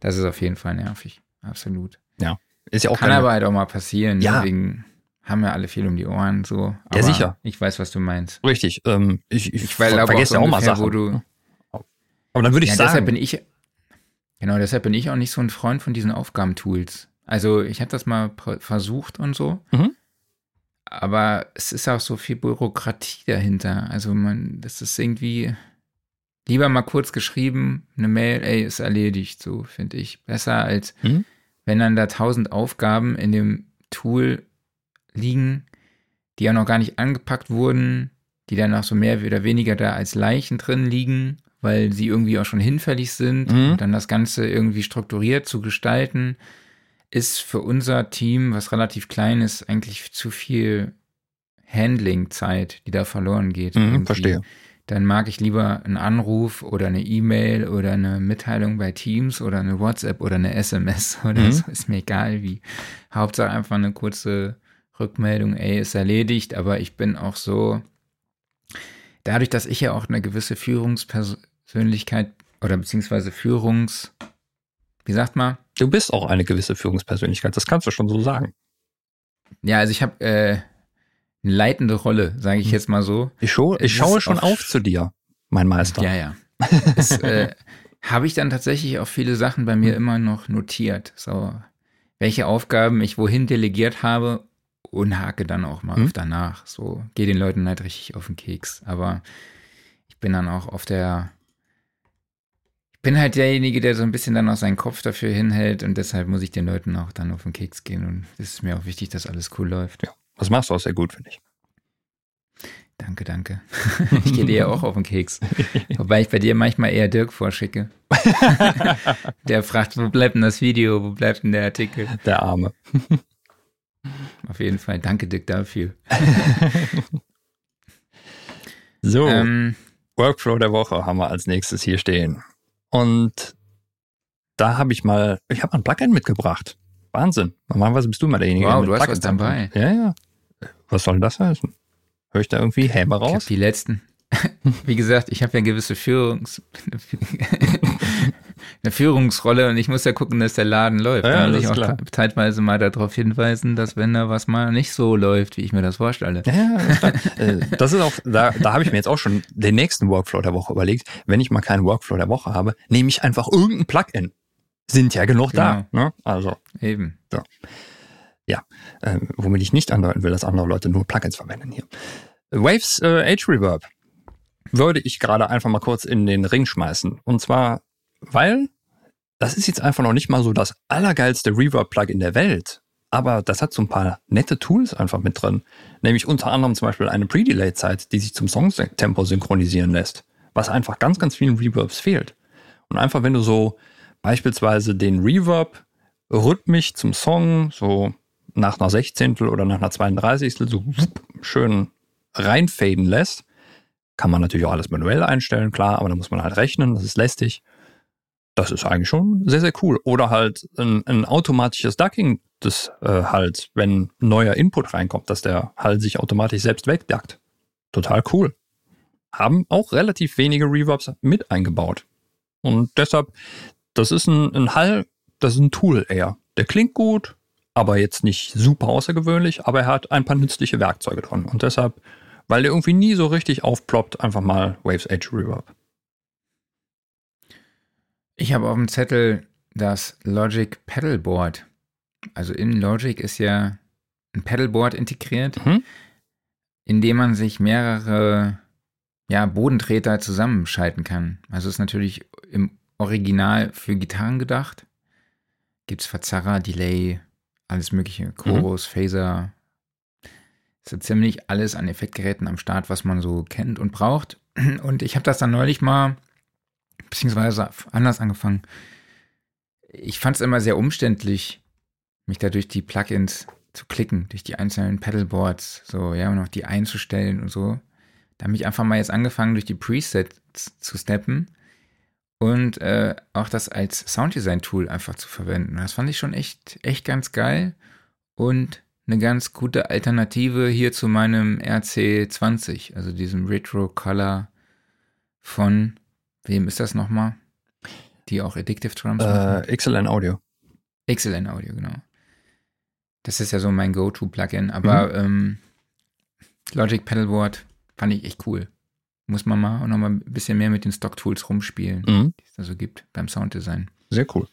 [SPEAKER 2] Das ist auf jeden Fall nervig, absolut.
[SPEAKER 1] Ja,
[SPEAKER 2] ist ja auch Kann aber halt auch mal passieren, ja. deswegen haben ja alle viel um die Ohren so.
[SPEAKER 1] Ja, sicher.
[SPEAKER 2] Ich weiß, was du meinst.
[SPEAKER 1] Richtig. Ähm, ich ich, ich vergesse ja auch mal Sachen. Wo du, aber dann würde ich ja, sagen.
[SPEAKER 2] Deshalb bin ich, genau, deshalb bin ich auch nicht so ein Freund von diesen Aufgabentools. Also ich habe das mal versucht und so. Mhm. Aber es ist auch so viel Bürokratie dahinter. Also man, das ist irgendwie lieber mal kurz geschrieben, eine Mail, ey, ist erledigt, so finde ich. Besser als mhm. wenn dann da tausend Aufgaben in dem Tool liegen, die ja noch gar nicht angepackt wurden, die dann auch so mehr oder weniger da als Leichen drin liegen, weil sie irgendwie auch schon hinfällig sind mhm. dann das Ganze irgendwie strukturiert zu gestalten, ist für unser Team, was relativ klein ist, eigentlich zu viel Handling-Zeit, die da verloren geht.
[SPEAKER 1] Mhm, verstehe.
[SPEAKER 2] Dann mag ich lieber einen Anruf oder eine E-Mail oder eine Mitteilung bei Teams oder eine WhatsApp oder eine SMS oder mhm. so, ist mir egal wie. Hauptsache einfach eine kurze Rückmeldung, ey, ist erledigt, aber ich bin auch so, dadurch, dass ich ja auch eine gewisse Führungspersönlichkeit oder beziehungsweise Führungs, wie sagt man?
[SPEAKER 1] Du bist auch eine gewisse Führungspersönlichkeit, das kannst du schon so sagen.
[SPEAKER 2] Ja, also ich habe äh, eine leitende Rolle, sage ich hm. jetzt mal so.
[SPEAKER 1] Ich, schaue, ich schaue schon auf zu dir, mein Meister.
[SPEAKER 2] Ja, ja. Das äh, habe ich dann tatsächlich auch viele Sachen bei mir hm. immer noch notiert. So, welche Aufgaben ich wohin delegiert habe und hake dann auch mal hm? öfter nach. So, gehe den Leuten halt richtig auf den Keks. Aber ich bin dann auch auf der ich bin halt derjenige, der so ein bisschen dann auch seinen Kopf dafür hinhält und deshalb muss ich den Leuten auch dann auf den Keks gehen und es ist mir auch wichtig, dass alles cool läuft.
[SPEAKER 1] Ja, das machst du auch sehr gut, finde ich.
[SPEAKER 2] Danke, danke. Ich gehe dir ja auch auf den Keks. Wobei ich bei dir manchmal eher Dirk vorschicke. der fragt, wo bleibt denn das Video, wo bleibt denn der Artikel?
[SPEAKER 1] Der Arme.
[SPEAKER 2] Auf jeden Fall, danke Dirk dafür.
[SPEAKER 1] so, ähm, Workflow der Woche haben wir als nächstes hier stehen. Und da habe ich mal, ich habe mal ein Plugin mitgebracht. Wahnsinn. Normalerweise bist du mal derjenige.
[SPEAKER 2] Wow, du hast was dabei.
[SPEAKER 1] Ja, ja. Was soll das heißen? Höre ich da irgendwie Häme raus?
[SPEAKER 2] die letzten. Wie gesagt, ich habe ja gewisse Führungs eine Führungsrolle und ich muss ja gucken, dass der Laden läuft. Ja, da muss ich auch klar. zeitweise mal darauf hinweisen, dass wenn da was mal nicht so läuft, wie ich mir das vorstelle.
[SPEAKER 1] Ja, äh, das ist auch, da, da habe ich mir jetzt auch schon den nächsten Workflow der Woche überlegt. Wenn ich mal keinen Workflow der Woche habe, nehme ich einfach irgendein Plugin. Sind ja genug genau. da. Ne? Also
[SPEAKER 2] eben.
[SPEAKER 1] So. Ja, äh, womit ich nicht andeuten will, dass andere Leute nur Plugins verwenden hier. Waves äh, Age Reverb würde ich gerade einfach mal kurz in den Ring schmeißen. Und zwar, weil das ist jetzt einfach noch nicht mal so das allergeilste Reverb-Plugin der Welt. Aber das hat so ein paar nette Tools einfach mit drin. Nämlich unter anderem zum Beispiel eine Pre-Delay-Zeit, die sich zum Songtempo synchronisieren lässt. Was einfach ganz, ganz vielen Reverbs fehlt. Und einfach, wenn du so beispielsweise den Reverb rhythmisch zum Song so nach einer Sechzehntel oder nach einer 32. so schön reinfaden lässt. Kann man natürlich auch alles manuell einstellen, klar, aber da muss man halt rechnen, das ist lästig. Das ist eigentlich schon sehr, sehr cool. Oder halt ein, ein automatisches Ducking, das äh, halt, wenn neuer Input reinkommt, dass der halt sich automatisch selbst wegduckt. Total cool. Haben auch relativ wenige Reverbs mit eingebaut. Und deshalb, das ist ein, ein Hall, das ist ein Tool eher. Der klingt gut, aber jetzt nicht super außergewöhnlich, aber er hat ein paar nützliche Werkzeuge drin. Und deshalb, weil der irgendwie nie so richtig aufploppt, einfach mal Waves Edge Reverb.
[SPEAKER 2] Ich habe auf dem Zettel das Logic Pedalboard. Also in Logic ist ja ein Pedalboard integriert, mhm. in dem man sich mehrere ja, Bodentreter zusammenschalten kann. Also ist natürlich im Original für Gitarren gedacht. Gibt es Verzerrer, Delay, alles mögliche. Chorus, mhm. Phaser. Ist so ziemlich alles an Effektgeräten am Start, was man so kennt und braucht. Und ich habe das dann neulich mal, beziehungsweise anders angefangen. Ich fand es immer sehr umständlich, mich da durch die Plugins zu klicken, durch die einzelnen Pedalboards, so, ja, und noch die einzustellen und so. Da habe ich einfach mal jetzt angefangen, durch die Presets zu steppen und äh, auch das als Sounddesign-Tool einfach zu verwenden. Das fand ich schon echt, echt ganz geil und eine ganz gute Alternative hier zu meinem RC20, also diesem Retro Color von, wem ist das nochmal? Die auch Addictive Drums
[SPEAKER 1] äh, XLN Audio.
[SPEAKER 2] XLN Audio, genau. Das ist ja so mein Go-To-Plugin, aber mhm. ähm, Logic Pedalboard fand ich echt cool muss man mal auch noch mal ein bisschen mehr mit den Stock-Tools rumspielen, mhm. die es da so gibt beim Sounddesign.
[SPEAKER 1] Sehr cool.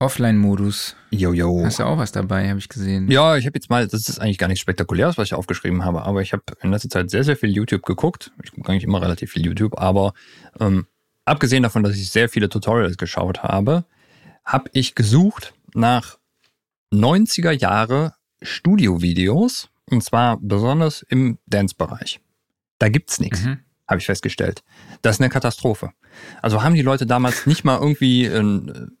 [SPEAKER 2] Offline-Modus.
[SPEAKER 1] Jojo.
[SPEAKER 2] Hast du auch was dabei, habe ich gesehen.
[SPEAKER 1] Ja, ich habe jetzt mal, das ist eigentlich gar nichts Spektakuläres, was ich aufgeschrieben habe, aber ich habe in letzter Zeit sehr, sehr viel YouTube geguckt. Ich gucke eigentlich immer relativ viel YouTube, aber ähm, abgesehen davon, dass ich sehr viele Tutorials geschaut habe, habe ich gesucht nach 90er Jahre Studio-Videos und zwar besonders im Dance-Bereich. Da gibt's nichts, mhm. habe ich festgestellt. Das ist eine Katastrophe. Also haben die Leute damals nicht mal irgendwie ein,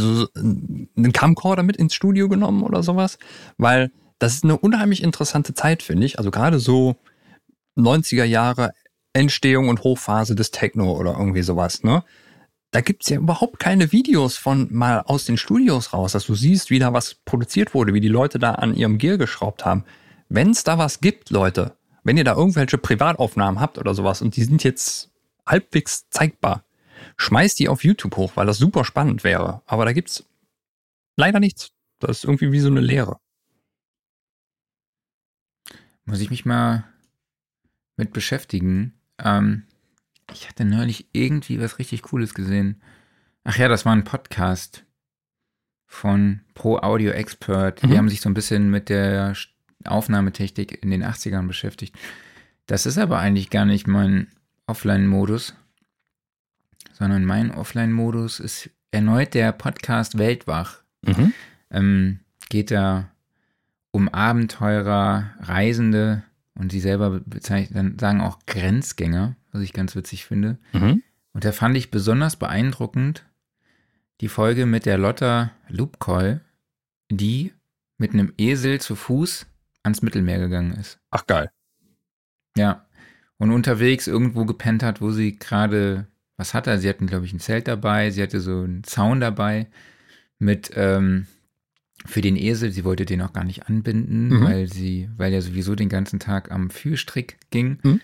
[SPEAKER 1] so einen Camcorder mit ins Studio genommen oder sowas, weil das ist eine unheimlich interessante Zeit, finde ich. Also gerade so 90er Jahre Entstehung und Hochphase des Techno oder irgendwie sowas, ne? Da gibt's ja überhaupt keine Videos von mal aus den Studios raus, dass du siehst, wie da was produziert wurde, wie die Leute da an ihrem Gear geschraubt haben. Wenn's da was gibt, Leute, wenn ihr da irgendwelche Privataufnahmen habt oder sowas und die sind jetzt halbwegs zeigbar, schmeißt die auf YouTube hoch, weil das super spannend wäre. Aber da gibt's leider nichts. Das ist irgendwie wie so eine Lehre.
[SPEAKER 2] Muss ich mich mal mit beschäftigen. Ähm, ich hatte neulich irgendwie was richtig Cooles gesehen. Ach ja, das war ein Podcast von Pro Audio Expert. Mhm. Die haben sich so ein bisschen mit der Aufnahmetechnik in den 80ern beschäftigt. Das ist aber eigentlich gar nicht mein Offline-Modus, sondern mein Offline-Modus ist erneut der Podcast Weltwach.
[SPEAKER 1] Mhm.
[SPEAKER 2] Ähm, geht da um Abenteurer, Reisende und sie selber bezeichnen, sagen auch Grenzgänger, was ich ganz witzig finde.
[SPEAKER 1] Mhm.
[SPEAKER 2] Und da fand ich besonders beeindruckend die Folge mit der Lotta Lubkoll, die mit einem Esel zu Fuß ans Mittelmeer gegangen ist.
[SPEAKER 1] Ach geil.
[SPEAKER 2] Ja. Und unterwegs irgendwo gepennt hat, wo sie gerade was hatte. Sie hatten, glaube ich, ein Zelt dabei, sie hatte so einen Zaun dabei mit ähm, für den Esel. Sie wollte den auch gar nicht anbinden,
[SPEAKER 1] Mhm.
[SPEAKER 2] weil sie, weil er sowieso den ganzen Tag am Fühlstrick ging.
[SPEAKER 1] Mhm.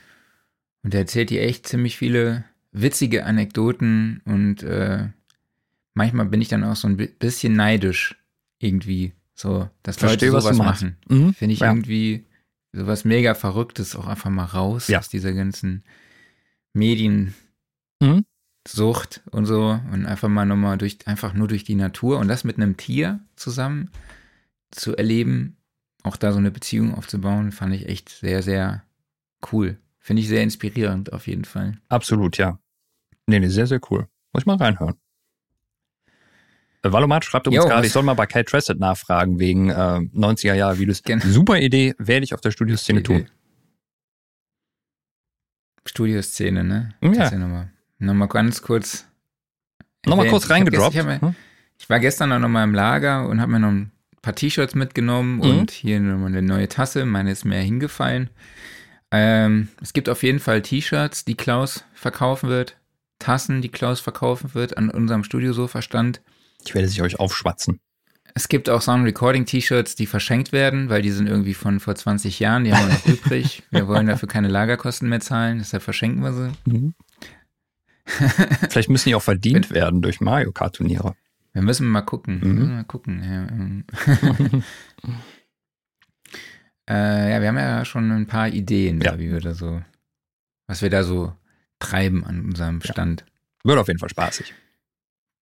[SPEAKER 2] Und er erzählt ihr echt ziemlich viele witzige Anekdoten und äh, manchmal bin ich dann auch so ein bi- bisschen neidisch irgendwie, so, dass
[SPEAKER 1] Verstehe,
[SPEAKER 2] Leute sowas machen.
[SPEAKER 1] Mhm.
[SPEAKER 2] Finde ich
[SPEAKER 1] Ja.
[SPEAKER 2] irgendwie sowas mega Verrücktes auch einfach mal raus
[SPEAKER 1] Ja.
[SPEAKER 2] aus dieser ganzen Mediensucht
[SPEAKER 1] Mhm.
[SPEAKER 2] und so und einfach mal nochmal durch, einfach nur durch die Natur und das mit einem Tier zusammen zu erleben, auch da so eine Beziehung aufzubauen, fand ich echt sehr, sehr cool. Finde ich sehr inspirierend auf jeden Fall.
[SPEAKER 1] Absolut, ja. Nee, nee, sehr, sehr cool. Muss ich mal reinhören. Äh, Valomat schreibt uns gerade, ich soll mal bei Kate Tressett nachfragen wegen äh, 90er-Jahre-Videos.
[SPEAKER 2] Gerne.
[SPEAKER 1] Super Idee, werde ich auf der Studioszene tun.
[SPEAKER 2] Studioszene, ne?
[SPEAKER 1] Ja.
[SPEAKER 2] Das ist ja nochmal, nochmal ganz kurz.
[SPEAKER 1] Nochmal kurz
[SPEAKER 2] Ich
[SPEAKER 1] reingedroppt.
[SPEAKER 2] gestern- Ich, mir,
[SPEAKER 1] Hm?
[SPEAKER 2] ich war gestern auch nochmal im Lager und habe mir noch ein paar T-Shirts mitgenommen
[SPEAKER 1] Mhm.
[SPEAKER 2] und hier nochmal eine neue Tasse. Meine ist mir hingefallen. Ähm, es gibt auf jeden Fall T-Shirts, die Klaus verkaufen wird. Tassen, die Klaus verkaufen wird, an unserem Studiosofa-Stand.
[SPEAKER 1] Ich werde sie euch aufschwatzen.
[SPEAKER 2] Es gibt auch Sound Recording T-Shirts, die verschenkt werden, weil die sind irgendwie von vor 20 Jahren, die haben wir noch übrig. Wir wollen dafür keine Lagerkosten mehr zahlen, deshalb verschenken wir sie.
[SPEAKER 1] Mhm. Vielleicht müssen die auch verdient werden durch Mario Kart Turniere.
[SPEAKER 2] Wir müssen mal gucken.
[SPEAKER 1] Mhm.
[SPEAKER 2] Mal gucken. Ja, ähm. äh, ja, wir haben ja schon ein paar Ideen,
[SPEAKER 1] Ja.
[SPEAKER 2] da, wie wir da so, was wir da so treiben an unserem
[SPEAKER 1] Ja.
[SPEAKER 2] Stand.
[SPEAKER 1] Wird auf jeden Fall spaßig.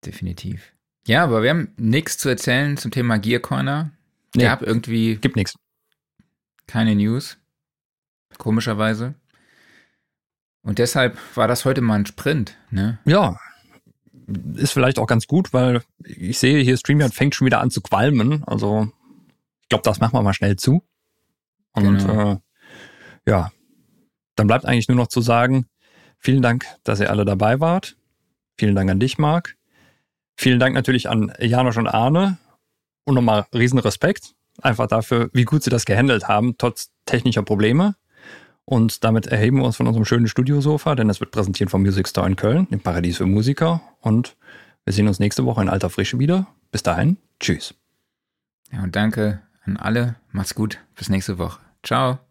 [SPEAKER 2] Definitiv. Ja, aber wir haben nichts zu erzählen zum Thema Gear Corner.
[SPEAKER 1] Nee.
[SPEAKER 2] Gab irgendwie
[SPEAKER 1] Gibt nichts.
[SPEAKER 2] keine News. Komischerweise. Und deshalb war das heute mal ein Sprint, ne?
[SPEAKER 1] Ja, ist vielleicht auch ganz gut, weil ich sehe hier StreamYard fängt schon wieder an zu qualmen. Also ich glaube, das machen wir mal schnell zu. Und
[SPEAKER 2] Genau.
[SPEAKER 1] äh, ja, dann bleibt eigentlich nur noch zu sagen, vielen Dank, dass ihr alle dabei wart. Vielen Dank an dich, Marc. Vielen Dank natürlich an Janosch und Arne. Und nochmal riesen Respekt. Einfach dafür, wie gut sie das gehandelt haben, trotz technischer Probleme. Und damit erheben wir uns von unserem schönen Studiosofa, denn es wird präsentiert vom Music Store in Köln, dem Paradies für Musiker. Und wir sehen uns nächste Woche in alter Frische wieder. Bis dahin, tschüss.
[SPEAKER 2] Ja, und danke an alle. Macht's gut. Bis nächste Woche. Ciao.